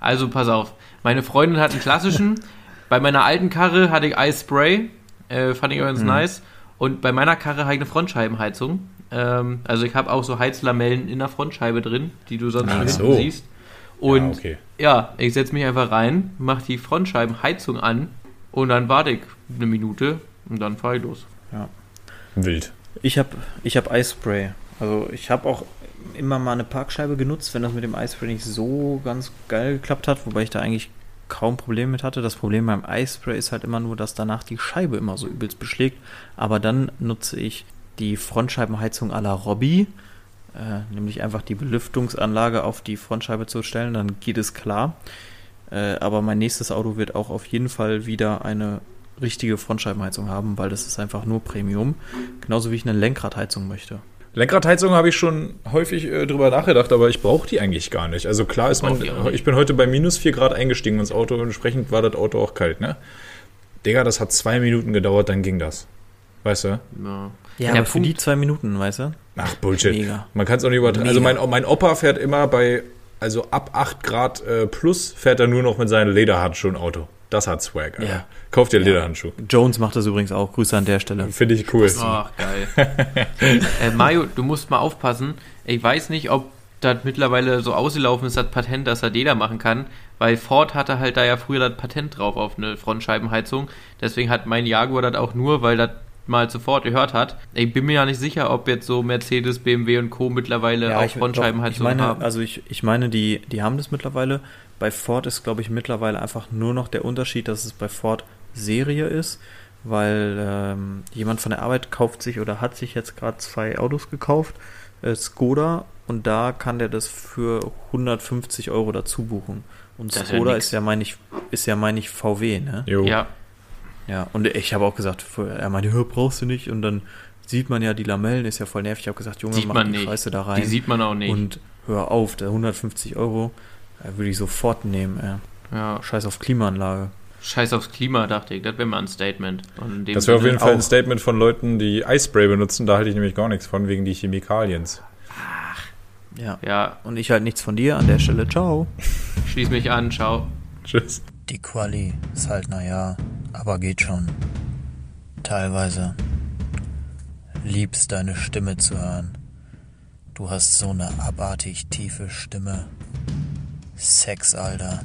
Also pass auf. Meine Freundin hat einen klassischen. [LAUGHS] bei meiner alten Karre hatte ich Eispray. Äh, fand ich ganz Mhm. nice. Und bei meiner Karre habe ich eine Frontscheibenheizung. Ähm, also ich habe auch so Heizlamellen in der Frontscheibe drin, die du sonst nur so. siehst. Und ja, okay. ja, ich setze mich einfach rein, mache die Frontscheibenheizung an und dann warte ich eine Minute und dann fahre ich los. Wild. Ich habe ich hab Eispray. Also ich habe auch immer mal eine Parkscheibe genutzt, wenn das mit dem Eispray nicht so ganz geil geklappt hat, wobei ich da eigentlich kaum Probleme mit hatte. Das Problem beim Eispray ist halt immer nur, dass danach die Scheibe immer so übelst beschlägt. Aber dann nutze ich die Frontscheibenheizung à la Robby, äh, nämlich einfach die Belüftungsanlage auf die Frontscheibe zu stellen, dann geht es klar. Äh, aber mein nächstes Auto wird auch auf jeden Fall wieder eine richtige Frontscheibenheizung haben, weil das ist einfach nur Premium. Genauso wie ich eine Lenkradheizung möchte. Lenkradheizung habe ich schon häufig äh, drüber nachgedacht, aber ich brauche die eigentlich gar nicht. Also klar ist man, ich bin heute bei minus 4 Grad eingestiegen ins Auto und entsprechend war das Auto auch kalt, ne? Digga, das hat zwei Minuten gedauert, dann ging das. Weißt du? Ja, Ja, Der aber für die zwei Minuten, weißt du? Ach, Bullshit. Mega. Man kann es auch nicht übertreiben. Also mein, mein Opa fährt immer bei, also ab 8 Grad äh, plus, fährt er nur noch mit seinen Lederhandschuhen Auto. Das hat Swag, Alter. Ja. Kauft dir Lederhandschuhe. Jones macht das übrigens auch. Grüße an der Stelle. Finde ich cool. Ach, geil. [LAUGHS] äh, Mario, du musst mal aufpassen. Ich weiß nicht, ob das mittlerweile so ausgelaufen ist, das Patent, dass er Leder machen kann, weil Ford hatte halt da ja früher das Patent drauf auf eine Frontscheibenheizung. Deswegen hat mein Jaguar das auch nur, weil das mal zuvor gehört hat. Ich bin mir ja nicht sicher, ob jetzt so Mercedes, BMW und Co. mittlerweile auch ich, doch, ich Frontscheibenheizungen meine, haben. also ich, ich meine, die, die haben das mittlerweile. Bei Ford ist, glaube ich, mittlerweile einfach nur noch der Unterschied, dass es bei Ford Serie ist, weil ähm, jemand von der Arbeit kauft sich oder hat sich jetzt gerade zwei Autos gekauft, äh, Skoda, und da kann der das für 150 Euro dazu buchen. Und Das ist ja Skoda ist ja, meine ich, ist ja, meine ich, VW, ne? Jo. ja, Ja, und ich habe auch gesagt, er meinte, "Hör, brauchst du nicht. Und dann sieht man ja die Lamellen, ist ja voll nervig. Ich habe gesagt, Junge, sieht mach man die nicht. Scheiße da rein. Die sieht man auch nicht. Und hör auf, der 150 Euro äh, würde ich sofort nehmen. Ey. ja. Scheiß auf Klimaanlage. Scheiß aufs Klima, dachte ich. Das wäre mal ein Statement. Und in dem Das wäre auf jeden Fall ein. Statement von Leuten, die Eispray benutzen. Da halte ich nämlich gar nichts von, wegen die Chemikaliens. Ja. Ja, Und ich halt nichts von dir an der Stelle. Ciao. schließ mich an, ciao. [LAUGHS] Tschüss. Die Quali ist halt, naja, aber geht schon. Teilweise. Liebst deine Stimme zu hören. Du hast so eine abartig tiefe Stimme. Sex, Alter.